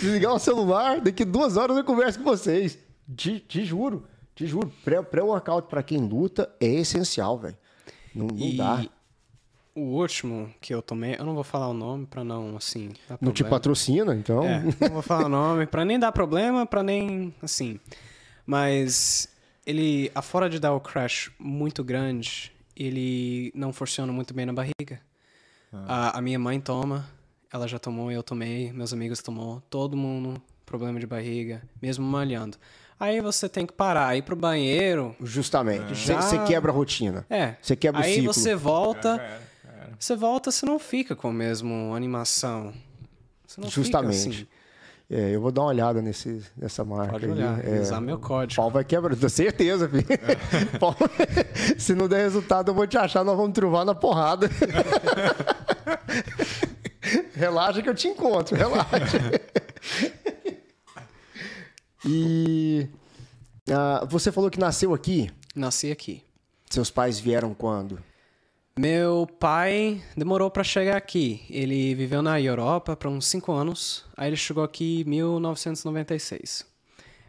desligar o celular. Daqui duas horas eu converso com vocês. Te, te juro, te juro. Pré- Pré-workout pra quem luta é essencial, velho. Não, não e dá. o último que eu tomei, eu não vou falar o nome pra não, assim, Não te patrocina, então. É, não vou falar o nome pra nem dar problema, pra nem assim. Mas ele, afora de dar o crash muito grande, ele não funciona muito bem na barriga. A, a minha mãe toma, ela já tomou, eu tomei, meus amigos tomou, todo mundo problema de barriga, mesmo malhando. Aí você tem que parar, ir pro banheiro. Justamente. Você Já- quebra a rotina. É. Você quebra o Aí ciclo. você volta, já era. você volta, você não fica com a mesma animação. Você não fica Justamente. assim. É, eu vou dar uma olhada nesse, nessa marca. Pode aí. olhar, É, usar meu código. Pau vai quebrar, tenho certeza, filho. Pau- Se não der resultado, eu vou te achar, nós vamos truvar na porrada. relaxa que eu te encontro, relaxa. e ah, você falou que nasceu aqui. Nasci aqui. Seus pais vieram quando? Meu pai demorou para chegar aqui. Ele viveu na Europa por uns 5 anos. Aí ele chegou aqui em 1996.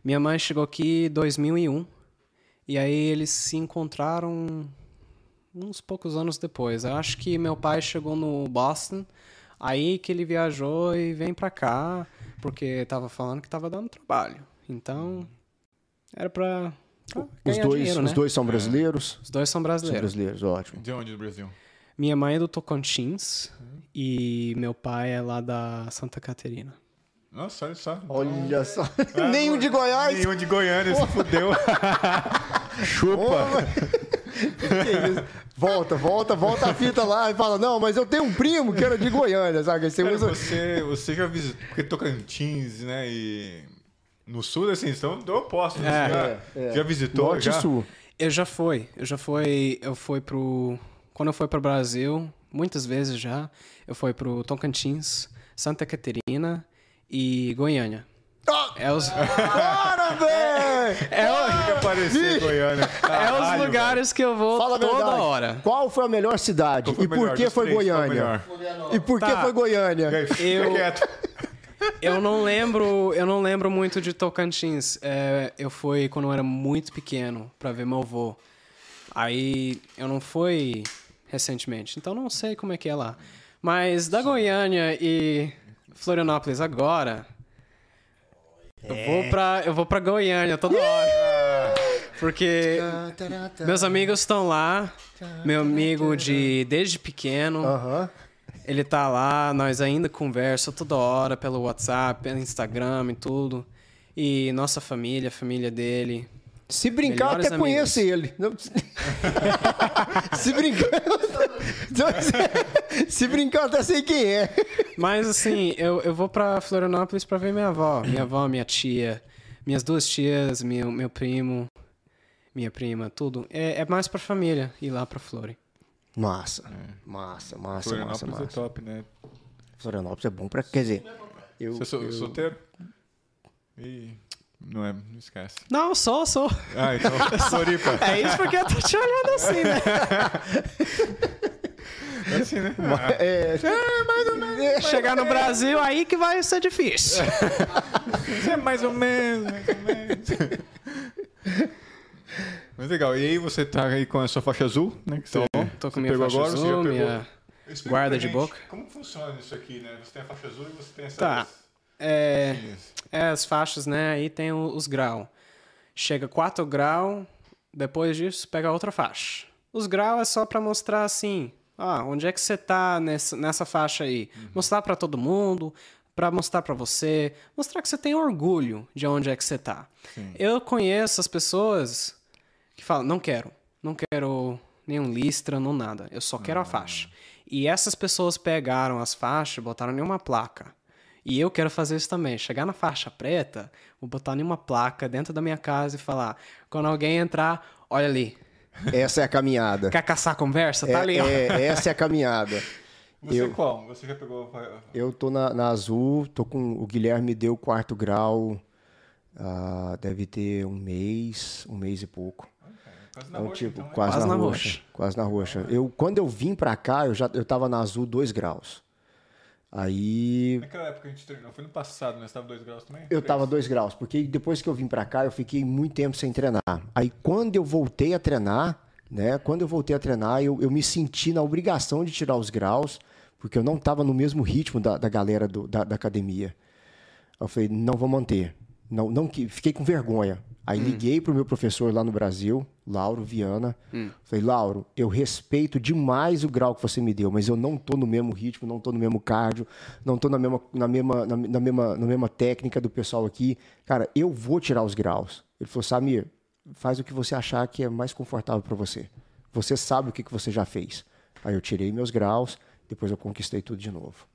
Minha mãe chegou aqui em 2001. E aí eles se encontraram uns poucos anos depois. Eu acho que meu pai chegou no Boston. Aí que ele viajou e vem pra cá. Porque tava falando que tava dando trabalho. Então, era pra, pra Os dois, dinheiro, os né? dois são brasileiros? Os dois são São brasileiros. brasileiros, ótimo. De onde do Brasil? Minha mãe é do Tocantins e meu pai é lá da Santa Caterina. Nossa, olha só. Olha só. Nenhum de Goiás. Nenhum de Goiânia, se fudeu. Chupa. Que isso? Volta, volta, volta a fita lá e fala, não, mas eu tenho um primo que era de Goiânia, sabe? Você Cara, usa... você, você já visitou, porque Tocantins, né, e no sul, assim, estão do oposto. né? É, já, é, é. já visitou? Norte já? e Sul. Eu já fui. Eu já fui. Eu fui pro. Quando eu fui pro Brasil, muitas vezes já, eu fui pro Tocantins, Santa Catarina e Goiânia. Ah, É os, Bora, velho! é o- que aparecer, Goiânia. é os lugares que eu vou Fala a toda verdade. hora. Qual foi a melhor cidade? Foi e por melhor que dos foi três? Goiânia? E por que Tá. foi Goiânia? E aí, fica Eu- quieto. Eu não lembro, eu não lembro muito de Tocantins. É, eu fui quando eu era muito pequeno pra ver meu avô. Aí eu não fui recentemente, então não sei como é que é lá. Mas da Goiânia e Florianópolis agora, eu vou pra eu vou para Goiânia toda hora. Porque meus amigos estão lá. Meu amigo de desde pequeno. Aham. Ele tá lá, nós ainda conversa toda hora pelo WhatsApp, pelo Instagram e tudo. E nossa família, a família dele. Se brincar, Melhores até conheço ele. Se brincar, se brincar, até sei quem é. Mas assim, eu, eu vou pra Florianópolis pra ver minha avó. Minha avó, minha tia, minhas duas tias, meu, meu primo, minha prima, tudo. É, é mais pra família ir lá pra Flori. Massa, massa, massa, massa, Florianópolis é massa. top, né? Florianópolis é bom pra. Quer dizer, eu. Você é sol- eu- solteiro? Ih, não é, não esquece. Não, sou, sou. Ah, então, Floripa. É isso porque eu tô te olhando assim, né? É assim, né? É, é, mais ou menos. Chegar no Brasil, aí que vai ser difícil. É mais ou menos, mais ou menos. Mas legal, e aí você tá aí com a sua faixa azul, né? Que você, Tô com você minha faixa agora, minha Explica guarda de gente boca. Como funciona isso aqui, né? Você tem a faixa azul e você tem essa. Tá. É, é, as faixas, né? Aí tem o- os graus. Chega 4 graus, depois disso pega outra faixa. Os graus é só pra mostrar assim, ah, onde é que você tá nessa, nessa faixa aí. Mostrar pra todo mundo, pra mostrar pra você, mostrar que você tem orgulho de onde é que você tá. Eu conheço as pessoas que falam, não quero, não quero nenhum listra, não nada, eu só quero a faixa. E essas pessoas pegaram as faixas, botaram em uma placa. E eu quero fazer isso também. Chegar na faixa preta, vou botar em uma placa dentro da minha casa e falar: quando alguém entrar, olha ali. Essa é a caminhada. Quer caçar conversa? Tá ali, ó. É, é, essa é a caminhada. Você Eu- qual? Você já pegou. Eu tô na, na azul, tô com. O Guilherme deu quarto grau. ah, deve ter um mês, um mês e pouco. Quase na Então, roxa, tipo, então, quase, Quase na, na roxa. roxa. Quase na roxa. Eu, quando eu vim pra cá, eu já eu tava na azul 2 graus. Aí Naquela época a gente treinou. Foi no passado, né? Você tava 2 graus também? eu Três? tava 2 graus, porque depois que eu vim pra cá, eu fiquei muito tempo sem treinar. Aí quando eu voltei a treinar, né? Quando eu voltei a treinar, eu, eu me senti na obrigação de tirar os graus, porque eu não tava no mesmo ritmo da, da galera do- da, da academia. Eu falei, não vou manter. Não, não, que- fiquei com vergonha. Aí liguei pro meu professor lá no Brasil, Lauro Viana. Falei, Lauro, eu respeito demais o grau que você me deu, mas eu não tô no mesmo ritmo, não tô no mesmo cardio, não tô na mesma, na mesma, na, na mesma, na mesma técnica do pessoal aqui. Cara, eu vou tirar os graus. Ele falou, Samir, faz o que você achar que é mais confortável para você. Você sabe o que, que você já fez. Aí eu tirei meus graus, depois eu conquistei tudo de novo.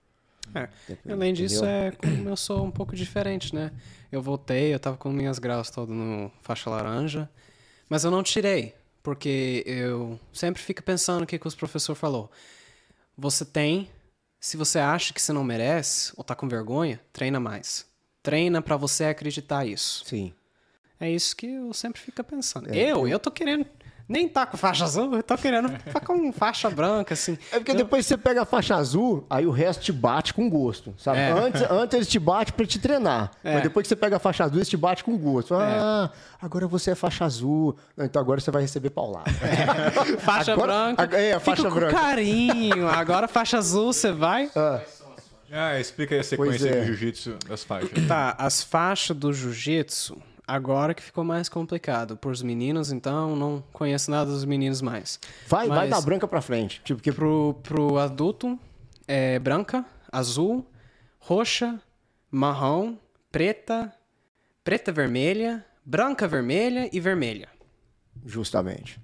É. Além disso, é como eu sou um pouco diferente, né? Eu voltei, eu tava com minhas graus todas no faixa laranja, mas eu não tirei, porque eu sempre fico pensando o que, que os professor falou. Você tem, se você acha que você não merece ou tá com vergonha, treina mais. Treina pra você acreditar isso. Sim. É isso que eu sempre fico pensando. eu, eu tô querendo nem tá com faixa azul, eu tô querendo ficar com faixa branca, assim. É porque depois você pega a faixa azul, aí o resto te bate com gosto, sabe? É. Antes, antes eles te batem pra te treinar. É. Mas depois que você pega a faixa azul, eles te batem com gosto. Ah, agora você é faixa azul. Então agora você vai receber paulada. Faixa Agora- branca. ag- é, a faixa fica branca. com carinho. Agora faixa azul, você vai. Ah, explica aí a sequência é. do jiu-jitsu das faixas. Tá, as faixas do jiu-jitsu, agora que ficou mais complicado. Por os meninos, então, não conheço nada dos meninos mais. Vai, vai da branca pra frente. Tipo, que Pro, pro adulto, é branca, azul, roxa, marrom, preta, preta vermelha, branca vermelha e vermelha. Justamente.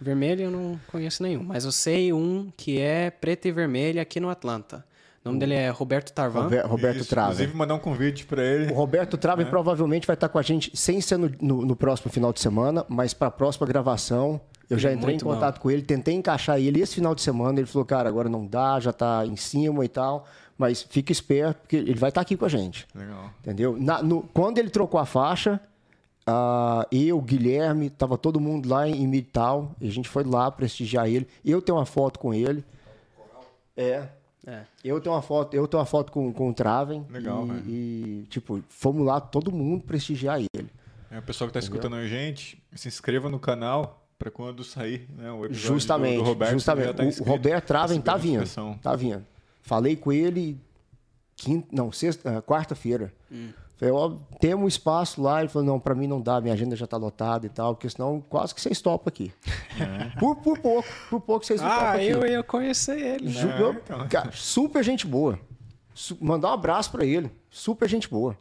Vermelho eu não conheço nenhum, mas eu sei um que é preto e vermelho aqui no Atlanta. O nome dele é Roberto Tarvan. Rober- Roberto Isso, Trave. Inclusive, mandar um convite pra ele. O Roberto Trave provavelmente vai estar com a gente, sem ser no, no- no próximo final de semana, mas para a próxima gravação. Eu já entrei Muito em bom. contato com ele, tentei encaixar ele esse final de semana. Ele falou, cara, agora não dá, já tá em cima e tal. Mas fica esperto, porque ele vai estar aqui com a gente. Legal. Entendeu? Na- no- quando ele trocou a faixa, ah, eu, Guilherme, tava todo mundo lá em Midtown, e a gente foi lá prestigiar ele. Eu tenho uma foto com ele. É. É. Eu tenho uma foto, eu tenho uma foto com, com o Traven. Legal, e, velho. e, tipo, fomos lá todo mundo prestigiar ele. É, o pessoal que tá escutando a gente, se inscreva no canal pra quando sair né, o episódio Justamente, do, do Roberto. justamente. tá o- Roberto Traven tá vindo. Tá vindo. Falei com ele quinta, não, sexta, ah, quarta-feira. Hum. Falei, ó, tem um espaço lá. Ele falou, não, pra mim não dá, minha agenda já tá lotada e tal, porque senão quase que vocês topam aqui. Por, por pouco, por pouco vocês não topam Ah, aqui. eu ia conhecer ele. Ju- Né? eu- então. cara, super gente boa. Su- mandar um abraço pra ele. Super gente boa.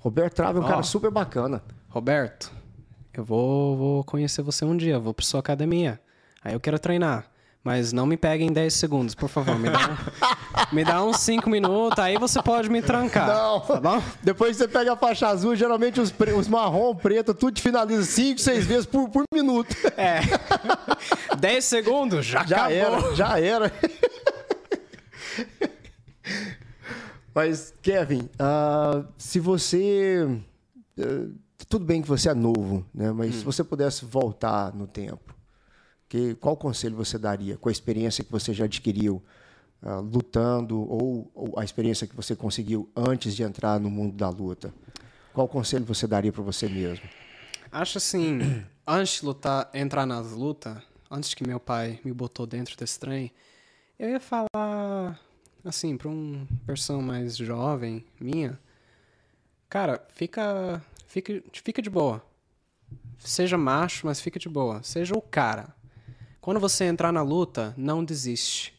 Roberto Trave é um Ó. cara super bacana. Roberto, eu vou, vou conhecer você um dia, eu vou pra sua academia. Aí eu quero treinar. Mas não me pegue em 10 segundos, por favor. Me dá, um- me dá uns 5 minutos, aí você pode me trancar. Não. Tá bom? Depois que você pega a faixa azul, geralmente os, pre- os marrom, preto, tudo te finaliza 5, 6 vezes por, por minuto. É. 10 segundos, já, Já acabou. era, já era. Mas, Kevin, ah, se você. eh, tudo bem que você é novo, né? Mas se você pudesse voltar no tempo, que, qual conselho você daria com a experiência que você já adquiriu ah, lutando ou, ou a experiência que você conseguiu antes de entrar no mundo da luta? Qual conselho você daria para você mesmo? Acho assim, antes de lutar, entrar nas lutas, antes que meu pai me botou dentro desse trem, eu ia falar assim para uma pessoa mais jovem minha, cara, fica, fica, fica de boa. Seja macho, mas fica de boa. Seja o cara. Quando você entrar na luta, não desiste.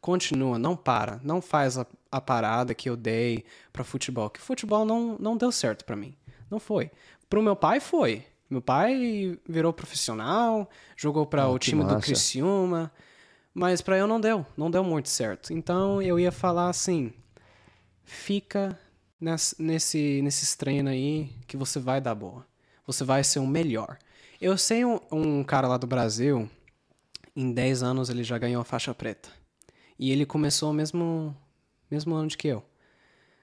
Continua, não para. Não faz a, a parada que eu dei pra futebol. Que futebol não, não deu certo pra mim. Não foi. Pro meu pai, foi. Meu pai virou profissional, jogou para Ah, o time do massa. Criciúma. Mas pra eu não deu. Não deu muito certo. Então eu ia falar assim: fica ness- nesse, nesses treinos aí que você vai dar boa. Você vai ser o melhor. Eu sei um, um cara lá do Brasil, em 10 anos ele já ganhou a faixa preta. E ele começou o mesmo, mesmo ano de que eu.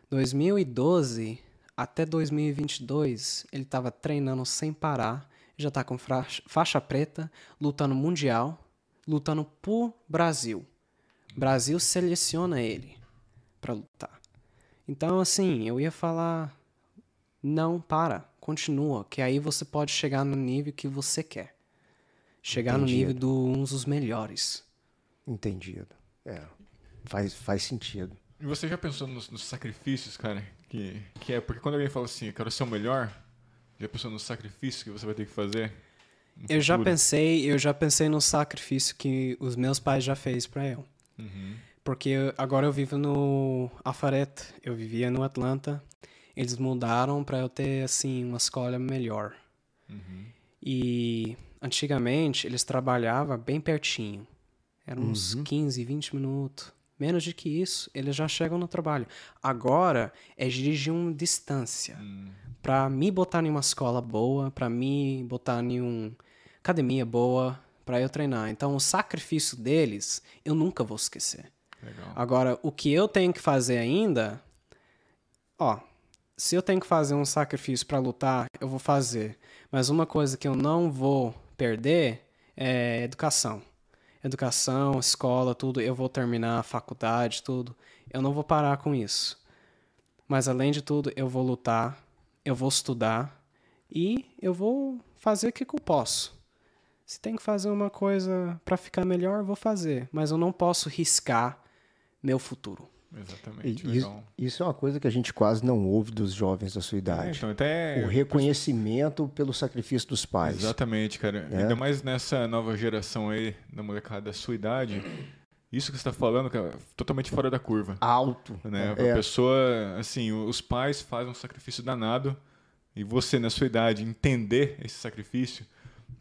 2012 até 2022, ele estava treinando sem parar, já tá com faixa preta, lutando mundial, lutando por Brasil. Brasil seleciona ele para lutar. Então, assim, eu ia falar: não para, continua, que aí você pode chegar no nível que você quer. Chegar no nível Entendido. de um dos melhores. Entendido. É. Faz, faz sentido. E você já pensou nos, nos sacrifícios, cara? Que, que é porque quando alguém fala assim, eu quero ser o melhor, já pensou nos sacrifícios que você vai ter que fazer? Eu já pensei, eu já pensei no sacrifício que os meus pais já fez para eu. Uhum. Porque eu- agora eu vivo no Alpharetta, eu vivia no Atlanta. Eles mudaram para eu ter assim uma escola melhor. Uhum. E antigamente eles trabalhavam bem pertinho. Eram uns 15, 20 minutos. Menos de que isso, eles já chegam no trabalho. Agora é dirigir uma distância. Hum. Pra me botar em uma escola boa, pra me botar em uma academia boa, pra eu treinar. Então o sacrifício deles eu nunca vou esquecer. Legal. Agora, o que eu tenho que fazer ainda, ó, se eu tenho que fazer um sacrifício pra lutar, eu vou fazer. Mas uma coisa que eu não vou perder é educação. Educação, escola, tudo, eu vou terminar a faculdade, tudo. Eu não vou parar com isso. Mas além de tudo, eu vou lutar, eu vou estudar e eu vou fazer o que, que eu posso. Se tem que fazer uma coisa pra ficar melhor, eu vou fazer. Mas eu não posso riscar meu futuro. E Exatamente. isso, legal. isso é uma coisa que a gente quase não ouve dos jovens da sua É, idade. então, até o reconhecimento pelo sacrifício dos pais. Exatamente, cara. É. Ainda mais nessa nova geração aí, da molecada da sua idade. Isso que você está falando, cara, totalmente fora da curva. Alto. Né? É. A pessoa, assim, os pais fazem um sacrifício danado e você, na sua idade, entender esse sacrifício,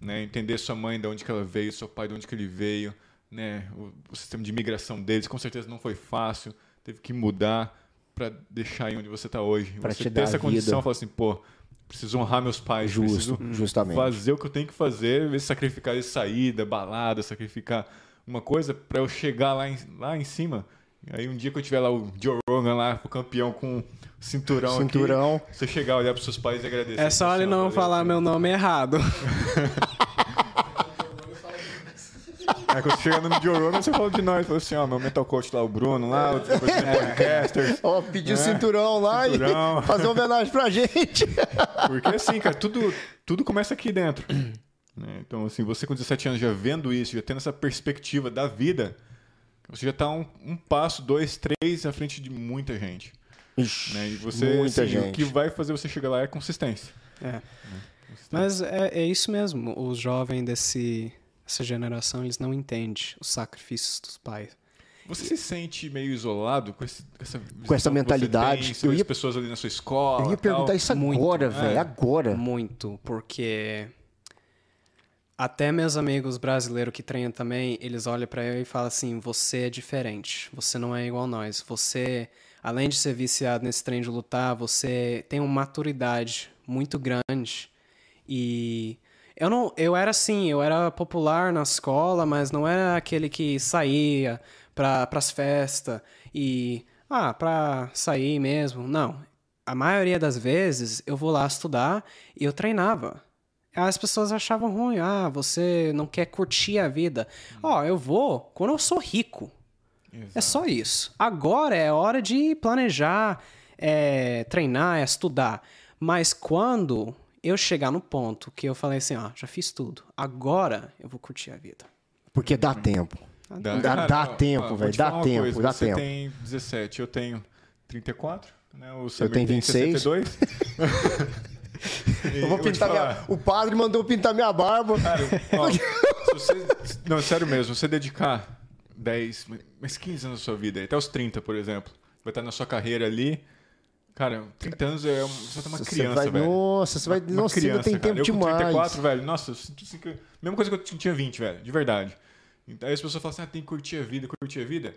né? Entender sua mãe, de onde que ela veio, seu pai, de onde que ele veio, né? O, o sistema de imigração deles, com certeza não foi fácil, teve que mudar para deixar aí onde você está hoje. Pra você te ter dar essa a condição, vida. falar assim, pô, preciso honrar meus pais, Justo, preciso justamente. fazer o que eu tenho que fazer, sacrificar de saída, balada, sacrificar uma coisa para eu chegar lá em, lá em cima. Aí um dia que eu tiver lá o Joe Rogan lá, o campeão com cinturão, Cinturão. aqui, você chegar, olhar pros seus pais e agradecer. É só Assim, ele não falar meu nome errado. Aí quando você chega no Rogan, você fala de nós, fala assim, ó, meu mental coach lá, o Bruno lá, o depois tem podcasters. Ó, pedir o cinturão lá É. Cinturão. e fazer uma homenagem pra gente. Porque assim, cara, tudo, tudo começa aqui dentro. né? Então, assim, você com 17 anos já vendo isso, já tendo essa perspectiva da vida, você já tá um, um passo, dois, três à frente de muita gente. Ixi, Né? E você, muita assim, gente. o que vai fazer você chegar lá é consistência. É. Mas é, é isso mesmo. Os jovens desse, dessa geração, eles não entendem os sacrifícios dos pais. Você se sente meio isolado com, esse, com essa, Com essa você mentalidade? Tem, Eu ia- as pessoas ali na sua escola. Eu ia tal. perguntar isso Muito. agora, velho. É. Agora. Muito, porque até meus amigos brasileiros que treinam também, eles olham pra eu e falam assim: você é diferente, você não é igual a nós. Você, além de ser viciado nesse trem de lutar, você tem uma maturidade muito grande. E eu não, eu era assim, eu era popular na escola, mas não era aquele que saía para as festas e ah, para sair mesmo. Não. A maioria das vezes eu vou lá estudar e eu treinava. As pessoas achavam ruim, ah, você não quer curtir a vida. Ó, eu vou quando eu sou rico. É só isso. Agora é hora de planejar, é, treinar, é estudar. Mas quando eu chegar no ponto que eu falei assim, ó, já fiz tudo, agora eu vou curtir a vida. Porque dá tempo. Dá- dá ó, tempo, ó, vou velho, te dá tempo, coisa, dá você tempo. tem 17, eu tenho 34, né? O Samir tenho tem 26. 62. E Eu vou pintar falar, minha... O padre mandou pintar minha barba. Cara, ó, se você, não, sério mesmo, você dedicar 10, mas 15 anos da sua vida, até os 30, por exemplo, vai estar na sua carreira ali. Cara, 30 anos é um- você tá uma Você criança, vai- velho. Nossa, você vai. Uma Nossa, ainda tem cara. tempo eu com demais. 34, velho, nossa, eu sinto assim que... Mesma coisa que eu tinha 20, velho, de verdade. Então, aí as pessoas falam assim, ah, tem que curtir a vida, curtir a vida.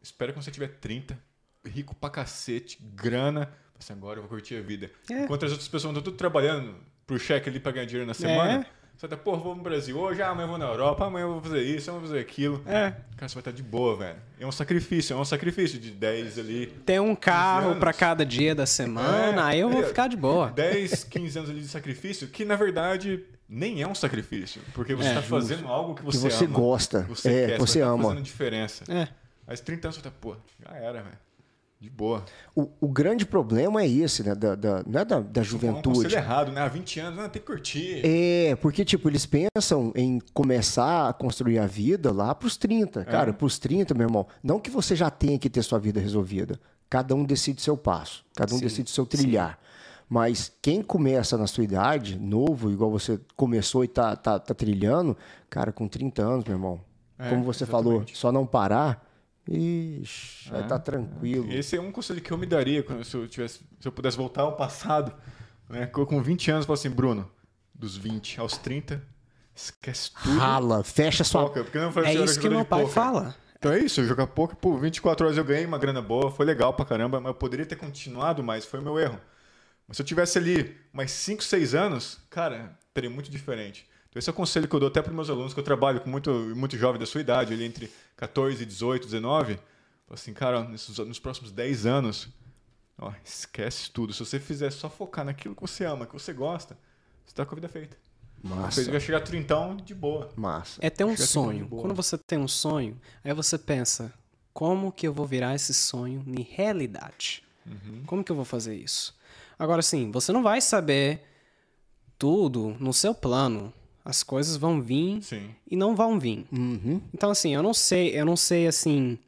Espera quando você tiver 30, rico pra cacete, grana. Assim, agora eu vou curtir a vida. É. Enquanto as outras pessoas estão tudo trabalhando pro cheque ali pra ganhar dinheiro na semana. Você tá, pô, vou no Brasil hoje, ah, amanhã eu vou na Europa, amanhã eu vou fazer isso, amanhã eu vou fazer aquilo. É. Cara, você vai estar de boa, velho. É um sacrifício, é um sacrifício de 10 ali. Tem um carro pra cada dia da semana, É, aí eu vou é. ficar de boa. 10, 15 anos ali de sacrifício, que na verdade nem é um sacrifício. Porque você É, está fazendo algo que você, Que você ama, gosta. Você É, quer, você vai tá ama. fazendo diferença. É. Mas 30 anos você tá, pô, já era, velho. De boa. O, o grande problema é esse, né? Da, da- não é da, da Um juventude. conselho errado, né? Há 20 anos, não, tem que curtir. É, porque, tipo, eles pensam em começar a construir a vida lá pros 30. Cara, pros 30, meu irmão, não que você já tenha que ter sua vida resolvida. Cada um decide seu passo, cada um Sim, decide seu trilhar. Mas quem começa na sua idade, novo, igual você começou e tá, tá, tá trilhando, cara, com 30 anos, meu irmão, É, como você exatamente. falou, só não parar, ixi, vai tá tranquilo. Esse é um conselho que eu me daria quando, se, eu tivesse, se eu pudesse voltar ao passado. Né? Com com 20 anos, eu falo assim, Bruno, dos 20 aos 30, esquece tudo. Rala, fecha sua. Foca, porque não É a senhora isso que meu pai pôquer. fala. Então é isso, jogar poker, pô, 24 horas eu ganhei uma grana boa, foi legal pra caramba, mas eu poderia ter continuado mais, foi o meu erro. Mas se eu tivesse ali mais 5, 6 anos, cara, teria muito diferente. Então esse é o conselho que eu dou até para meus alunos, que eu trabalho com muito, muito jovem da sua idade, ali entre 14, 18, 19. Falo assim, cara, nesses, nos próximos 10 anos, ó, esquece tudo. Se você fizer só focar naquilo que você ama, que você gosta, você tá com a vida feita. Você Massa, vai chegar a trintão de boa. massa. É ter um sonho. Quando você tem um sonho, aí você pensa, como que eu vou virar esse sonho em realidade? Uhum. Como que eu vou fazer isso? Agora sim, você não vai saber tudo no seu plano. As coisas vão vir Sim. e não vão vir. Uhum. Então assim, eu não sei, eu não sei assim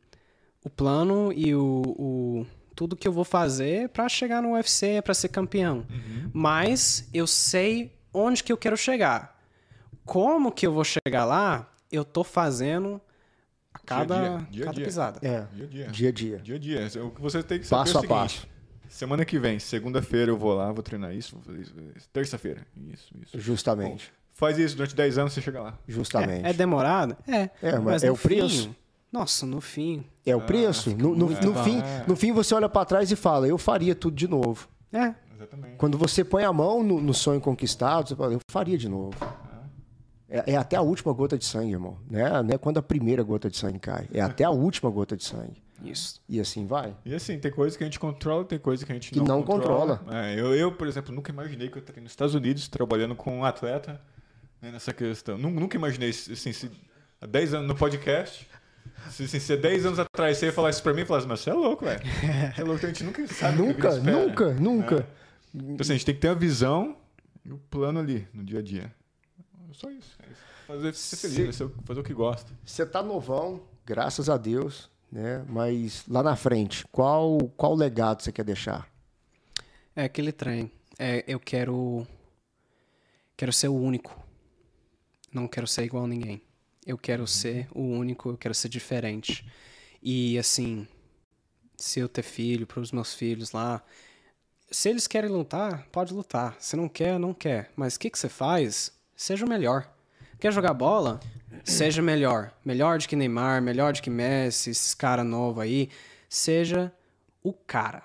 o plano e o, o- tudo que eu vou fazer pra chegar no UFC, pra ser campeão. Uhum. Mas eu sei onde que eu quero chegar. Como que eu vou chegar lá? Eu tô fazendo a cada, dia, dia a cada dia. pisada. É, Dia a dia. dia a dia. Dia a dia. O que você tem que saber Passo é o a seguinte. passo. Semana que vem, segunda-feira, eu vou lá, vou treinar isso, vou fazer isso. isso. Terça-feira, isso, isso. Justamente. Faz isso durante 10 anos, você chega lá. Justamente. É, é demorado? É. É, mas é no o preço. fim- nossa, no fim. É o preço. No, no- muito no fim, no fim, você olha pra trás e fala, eu faria tudo de novo. É. Exatamente. Quando você põe a mão no, no sonho conquistado, você fala, eu faria de novo. É, é até a última gota de sangue, irmão. Né? Não é quando a primeira gota de sangue cai. É até a última gota de sangue. Isso. E assim vai. E assim, tem coisa que a gente controla, tem coisa que a gente Que não, não controla. É, eu, eu, por exemplo, nunca imaginei que eu estaria nos Estados Unidos trabalhando com um atleta né, nessa questão. Nu- Nunca imaginei, assim, se há 10 anos no podcast, se, assim, se há 10 anos atrás você ia falar isso pra mim, e falasse, mas você é louco, velho. Você é louco, a gente nunca sabe Nunca, vida espera. nunca, nunca. Então, assim, a gente tem que ter a visão e o plano ali, no dia a dia. Só isso. é isso. Fazer ser feliz, né, fazer o que gosta. Você tá novão, graças a Deus, né? Mas lá na frente, qual qual legado você quer deixar? É aquele trem. É, eu quero. Quero ser o único. Não quero ser igual a ninguém. Eu quero ser o único, eu quero ser diferente. E assim, se eu ter filho para os meus filhos lá, se eles querem lutar, pode lutar. Se não quer, não quer. Mas o que, que você faz? Seja o melhor. Quer jogar bola? Seja melhor. Melhor do que Neymar, melhor do que Messi, esses caras novos aí. Seja o cara.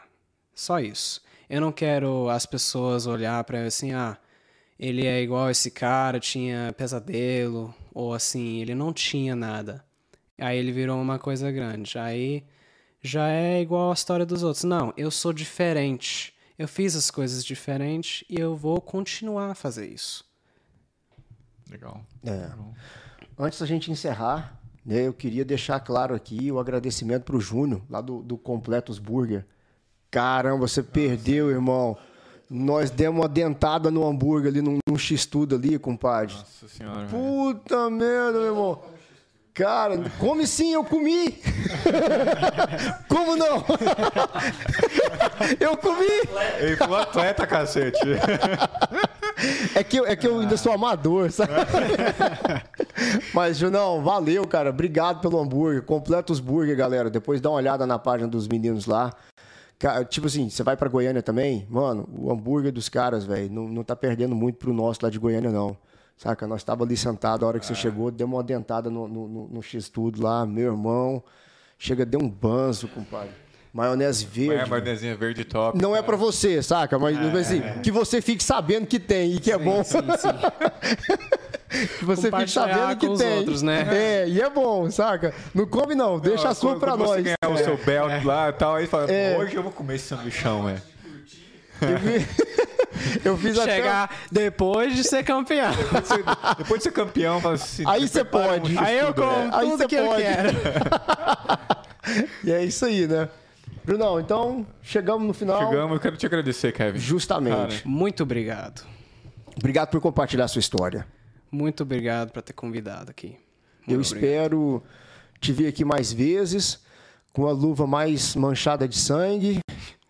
Só isso. Eu não quero as pessoas olhar pra eu assim, ah, ele é igual esse cara, tinha pesadelo, ou assim, ele não tinha nada. Aí ele virou uma coisa grande. Aí já é igual a história dos outros. Não, eu sou diferente. Eu fiz as coisas diferentes e eu vou continuar a fazer isso. Legal. É. Antes da gente encerrar, né, eu queria deixar claro aqui o agradecimento pro Júnior, lá do, do Completos Burger. Caramba, você perdeu, irmão. Nós demos uma dentada no hambúrguer ali, num, num X-tudo ali, compadre. Nossa senhora. Puta merda, meu irmão. Cara, come sim, eu comi. Como não? eu comi. Ele falou atleta, cacete. É que, eu- é que eu ainda sou amador, sabe? Mas, Junão, valeu, cara. Obrigado pelo hambúrguer. Completos Burger, galera. Depois dá uma olhada na página dos meninos lá. Tipo assim, você vai pra Goiânia também? Mano, o hambúrguer dos caras, velho, não, não tá perdendo muito pro nosso lá de Goiânia, não. Saca? Nós tava ali sentado a hora que você chegou, deu uma dentada no, no, no- X-Tudo lá, meu irmão. Chega, deu um banzo, compadre. Maionese É, verde. maionezinha verde top. Não é pra você, saca? Mas assim, que você fique sabendo que tem e que é bom. Sim, sim. que você fique Compartilhar sabendo que com os tem. outros, né? É, e é bom, saca? Não come não, deixa a sua pra nós. É. Você ganhar o seu belt lá e tal, aí fala, hoje eu vou comer esse sanduichão, é. Eu fiz, eu até... Chegar depois de ser campeão. Você- Depois de ser campeão, fala assim, Aí você pode. um Aí eu X-tudo, como né? Aí tudo você que eu pode. quero. E é isso aí, né? Brunão, então chegamos no final. Chegamos, eu quero te agradecer, Kevin. Justamente. Cara, Muito obrigado. Obrigado por compartilhar a sua história. Muito obrigado por ter convidado aqui. Eu Muito obrigado. espero te ver aqui mais vezes, com a luva mais manchada de sangue,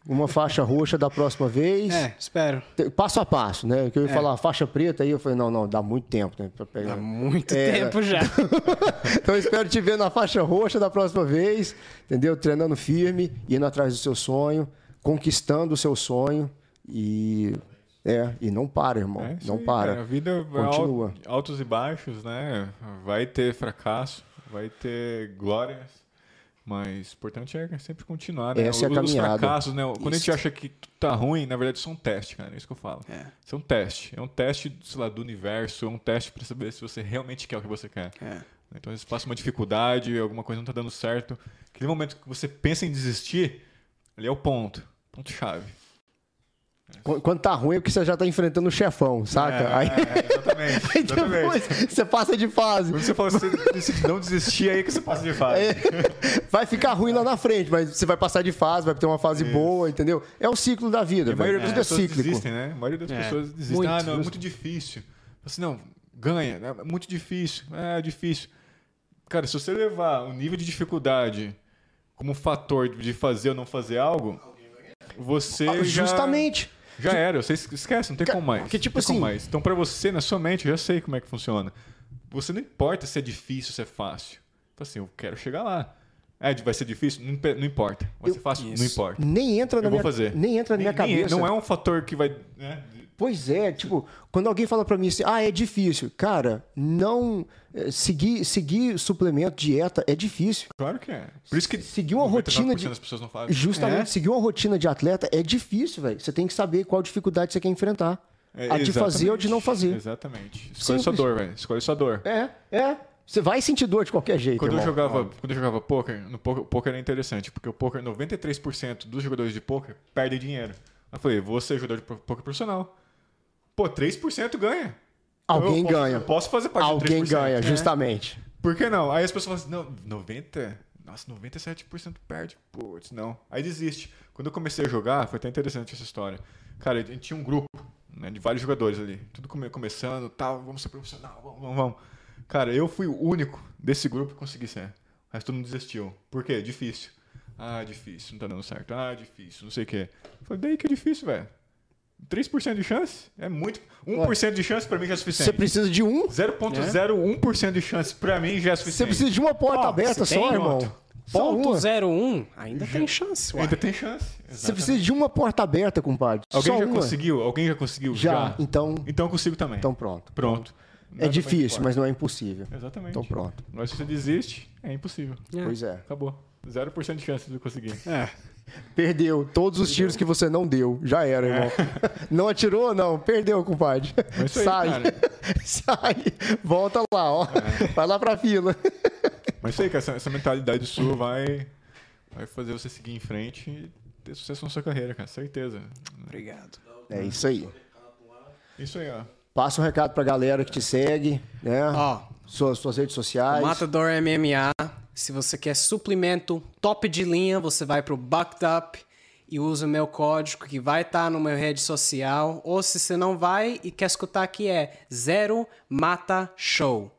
uma faixa roxa da próxima vez. É, espero. Passo a passo, né? Que eu ia É. falar faixa preta, aí eu falei, não, não, dá muito tempo, né? Há muito É. tempo já. então eu espero te ver na faixa roxa da próxima vez, entendeu? Treinando firme, indo atrás do seu sonho, conquistando o seu sonho e é, e não para, irmão, é isso não aí, para. cara. A vida vai Continua. al- altos e baixos, né? Vai ter fracasso, vai ter glórias. Mas o importante é sempre continuar, né? Essa é a Os- Os caminhada. fracassos, né? Quando a gente Isso. acha que tudo tá ruim, na verdade, isso é um teste, cara. É isso que eu falo. É. Isso é um teste. É um teste, sei lá, do universo. É um teste pra saber se você realmente quer o que você quer. É. Então, às vezes passa uma dificuldade, alguma coisa não tá dando certo. Aquele momento que você pensa em desistir, ali é o ponto. Ponto-chave. Qu- Quando tá ruim é porque você já tá enfrentando o chefão, saca? aí, É, exatamente. aí exatamente. depois você passa de fase. Quando você fala decide não desistir, é aí que você passa de fase. É, vai ficar ruim lá na frente, mas você vai passar de fase, vai ter uma fase boa, entendeu? É o ciclo da vida, a maioria das é pessoas cíclico. desistem, né? A maioria das É, pessoas desistem. muito. ah, não, é muito difícil. Assim, não, ganha, é muito difícil. É difícil. Cara, se você levar o nível de dificuldade como fator de fazer ou não fazer algo, você Ah, já, Já era. Você esquece, não tem como mais. que tipo não assim- mais. Então, pra você, na sua mente, eu já sei como é que funciona. Você não importa se é difícil, se é fácil. Fala assim, eu quero chegar lá. É, vai ser difícil? Não, não importa. Vai ser fácil? Não Isso. importa. Nem entra na Eu vou minha, fazer. Nem entra na minha Nem- nem- cabeça. Não é um fator que vai. né, Pois é, tipo, quando alguém fala pra mim assim, ah, é difícil. Cara, não. eh, Seguir, seguir suplemento, dieta, é difícil. Claro que é. Por isso que Seguir uma rotina de- das pessoas não fazem. Justamente, É. seguir uma rotina de atleta é difícil, velho. Você tem que saber qual dificuldade você quer enfrentar. É, a de fazer ou de não fazer. Exatamente. Escolhe Simples. sua dor, velho. Escolhe sua dor. É, é. Você vai sentir dor de qualquer jeito. Quando eu, irmão. jogava, quando eu jogava poker, no poker, poker é interessante, porque o poker, 93% dos jogadores de poker perdem dinheiro. Eu falei, vou ser jogador de po- poker profissional. Pô, 3% ganha. Alguém Eu ganha. Eu posso fazer parte de Alguém 3%. ganha, É. justamente. Por que não? Aí as pessoas falam assim, não, 90? Nossa, 97% perde. Putz, não. Aí desiste. Quando eu comecei a jogar, foi até interessante essa história. Cara, a gente tinha um grupo né, de vários jogadores ali. Tudo come- começando, tal, vamos ser profissional, vamos, vamos, vamos. Cara, eu fui o único desse grupo que consegui ser. O resto todo mundo desistiu. Por quê? Difícil. Ah, difícil, não tá dando certo. Ah, difícil, não sei o quê. Eu falei, daí que é difícil, velho. 3% de chance? É muito. 1% de chance pra mim já é suficiente. Você precisa de um. 0,01% de chance pra mim já é Você suficiente. precisa de uma porta Ó, aberta você só, tem, irmão. pronto. Só uma. Ponto 01, ainda tem chance, uai. Ainda tem chance. Você precisa de uma porta aberta, compadre. Alguém só já uma. conseguiu? Alguém já conseguiu? Já. Então, Então eu consigo também. então pronto. Pronto. É difícil, mas não é impossível. Exatamente. Então pronto. Mas se você desiste, é impossível. É. Pois é. Acabou. 0% de chance de eu conseguir. É. Perdeu todos os tiros que você não deu. Já era, irmão. Não atirou? Não. Perdeu, compadre. Aí, Sai. cara. Sai. Volta lá, ó. Vai lá pra fila. Mas isso aí, cara, essa, essa mentalidade sua vai, vai fazer você seguir em frente e ter sucesso na sua carreira, cara. Certeza. Obrigado. É isso aí. Isso aí, ó. Passa um recado pra galera que te segue, né? Ó, Suas, suas redes sociais. Matador MMA. Se você quer suplemento top de linha, você vai pro Bucked Up e usa o meu código que vai estar no meu rede social. Ou se você não vai e quer escutar aqui é Zero Mata Show.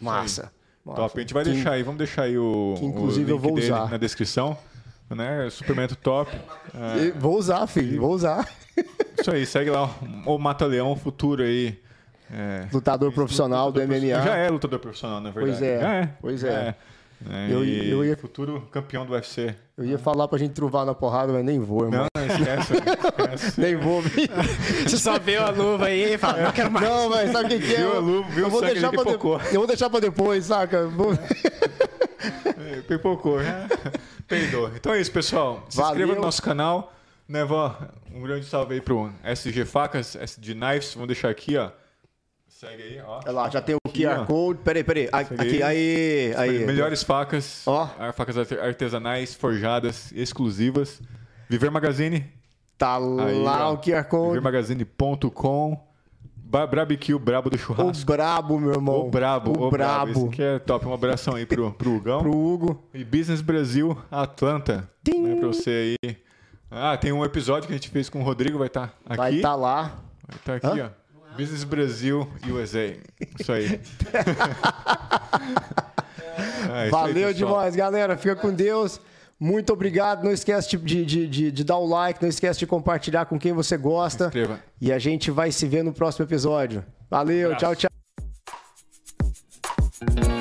Massa. Massa. Top. A gente vai Que- deixar aí, vamos deixar aí o, que inclusive o eu link vou dele usar. na descrição. Né? Suplemento top. E Vou usar, filho. Vou usar. Isso aí, segue lá o Mata Leão Futuro aí. É, Lutador profissional do lutador MMA. profissional. Já é lutador profissional, na verdade. Pois é, Já é. pois é. né? Eu- E eu ia- Futuro campeão do UFC. Eu ia falar pra gente truvar na porrada, mas nem vou, irmão. Não, não esquece. esquece. Nem vou. Você só viu a luva aí e fala, não quero mais. Não, mas sabe o que, que é? Viu a Eu- luva, viu eu o vou deixar pra de... Eu vou deixar pra depois, saca? Vou- É, Pipocou, né? Peidou. Então é isso, pessoal. Se Valeu. inscreva no nosso canal. Né, vó? Um grande salve aí pro SG Facas, SG Knives. Vamos deixar aqui, ó. Segue aí, ó. Olha lá, já tem o Aqui, QR ó. Code. Peraí, peraí. A- Segue Aqui, aí, aí. Melhores facas. Ó. ar- Facas arte- artesanais, forjadas, exclusivas. Viver Magazine. Tá Aí, lá ó. o QR Code. Vivermagazine.com. Ba- Barbecue Brabo do O Churrasco. brabo, meu irmão. O Brabo, O o Brabo. Brabo. aqui é top. Um abração aí pro, pro Hugão. Pro Hugo. E Business Brasil Atlanta. Tim. Né, pra você aí. Ah, tem um episódio que a gente fez com o Rodrigo, vai estar aqui. Vai estar lá. Vai estar aqui, ó. Business Brasil USA. Isso aí. É, isso aí, Valeu pessoal. demais, galera. Fica com Deus. Muito obrigado. Não esquece de, de, de, de dar o like. Não esquece de compartilhar com quem você gosta. E a gente vai se ver no próximo episódio. Valeu, Abraço. tchau, tchau.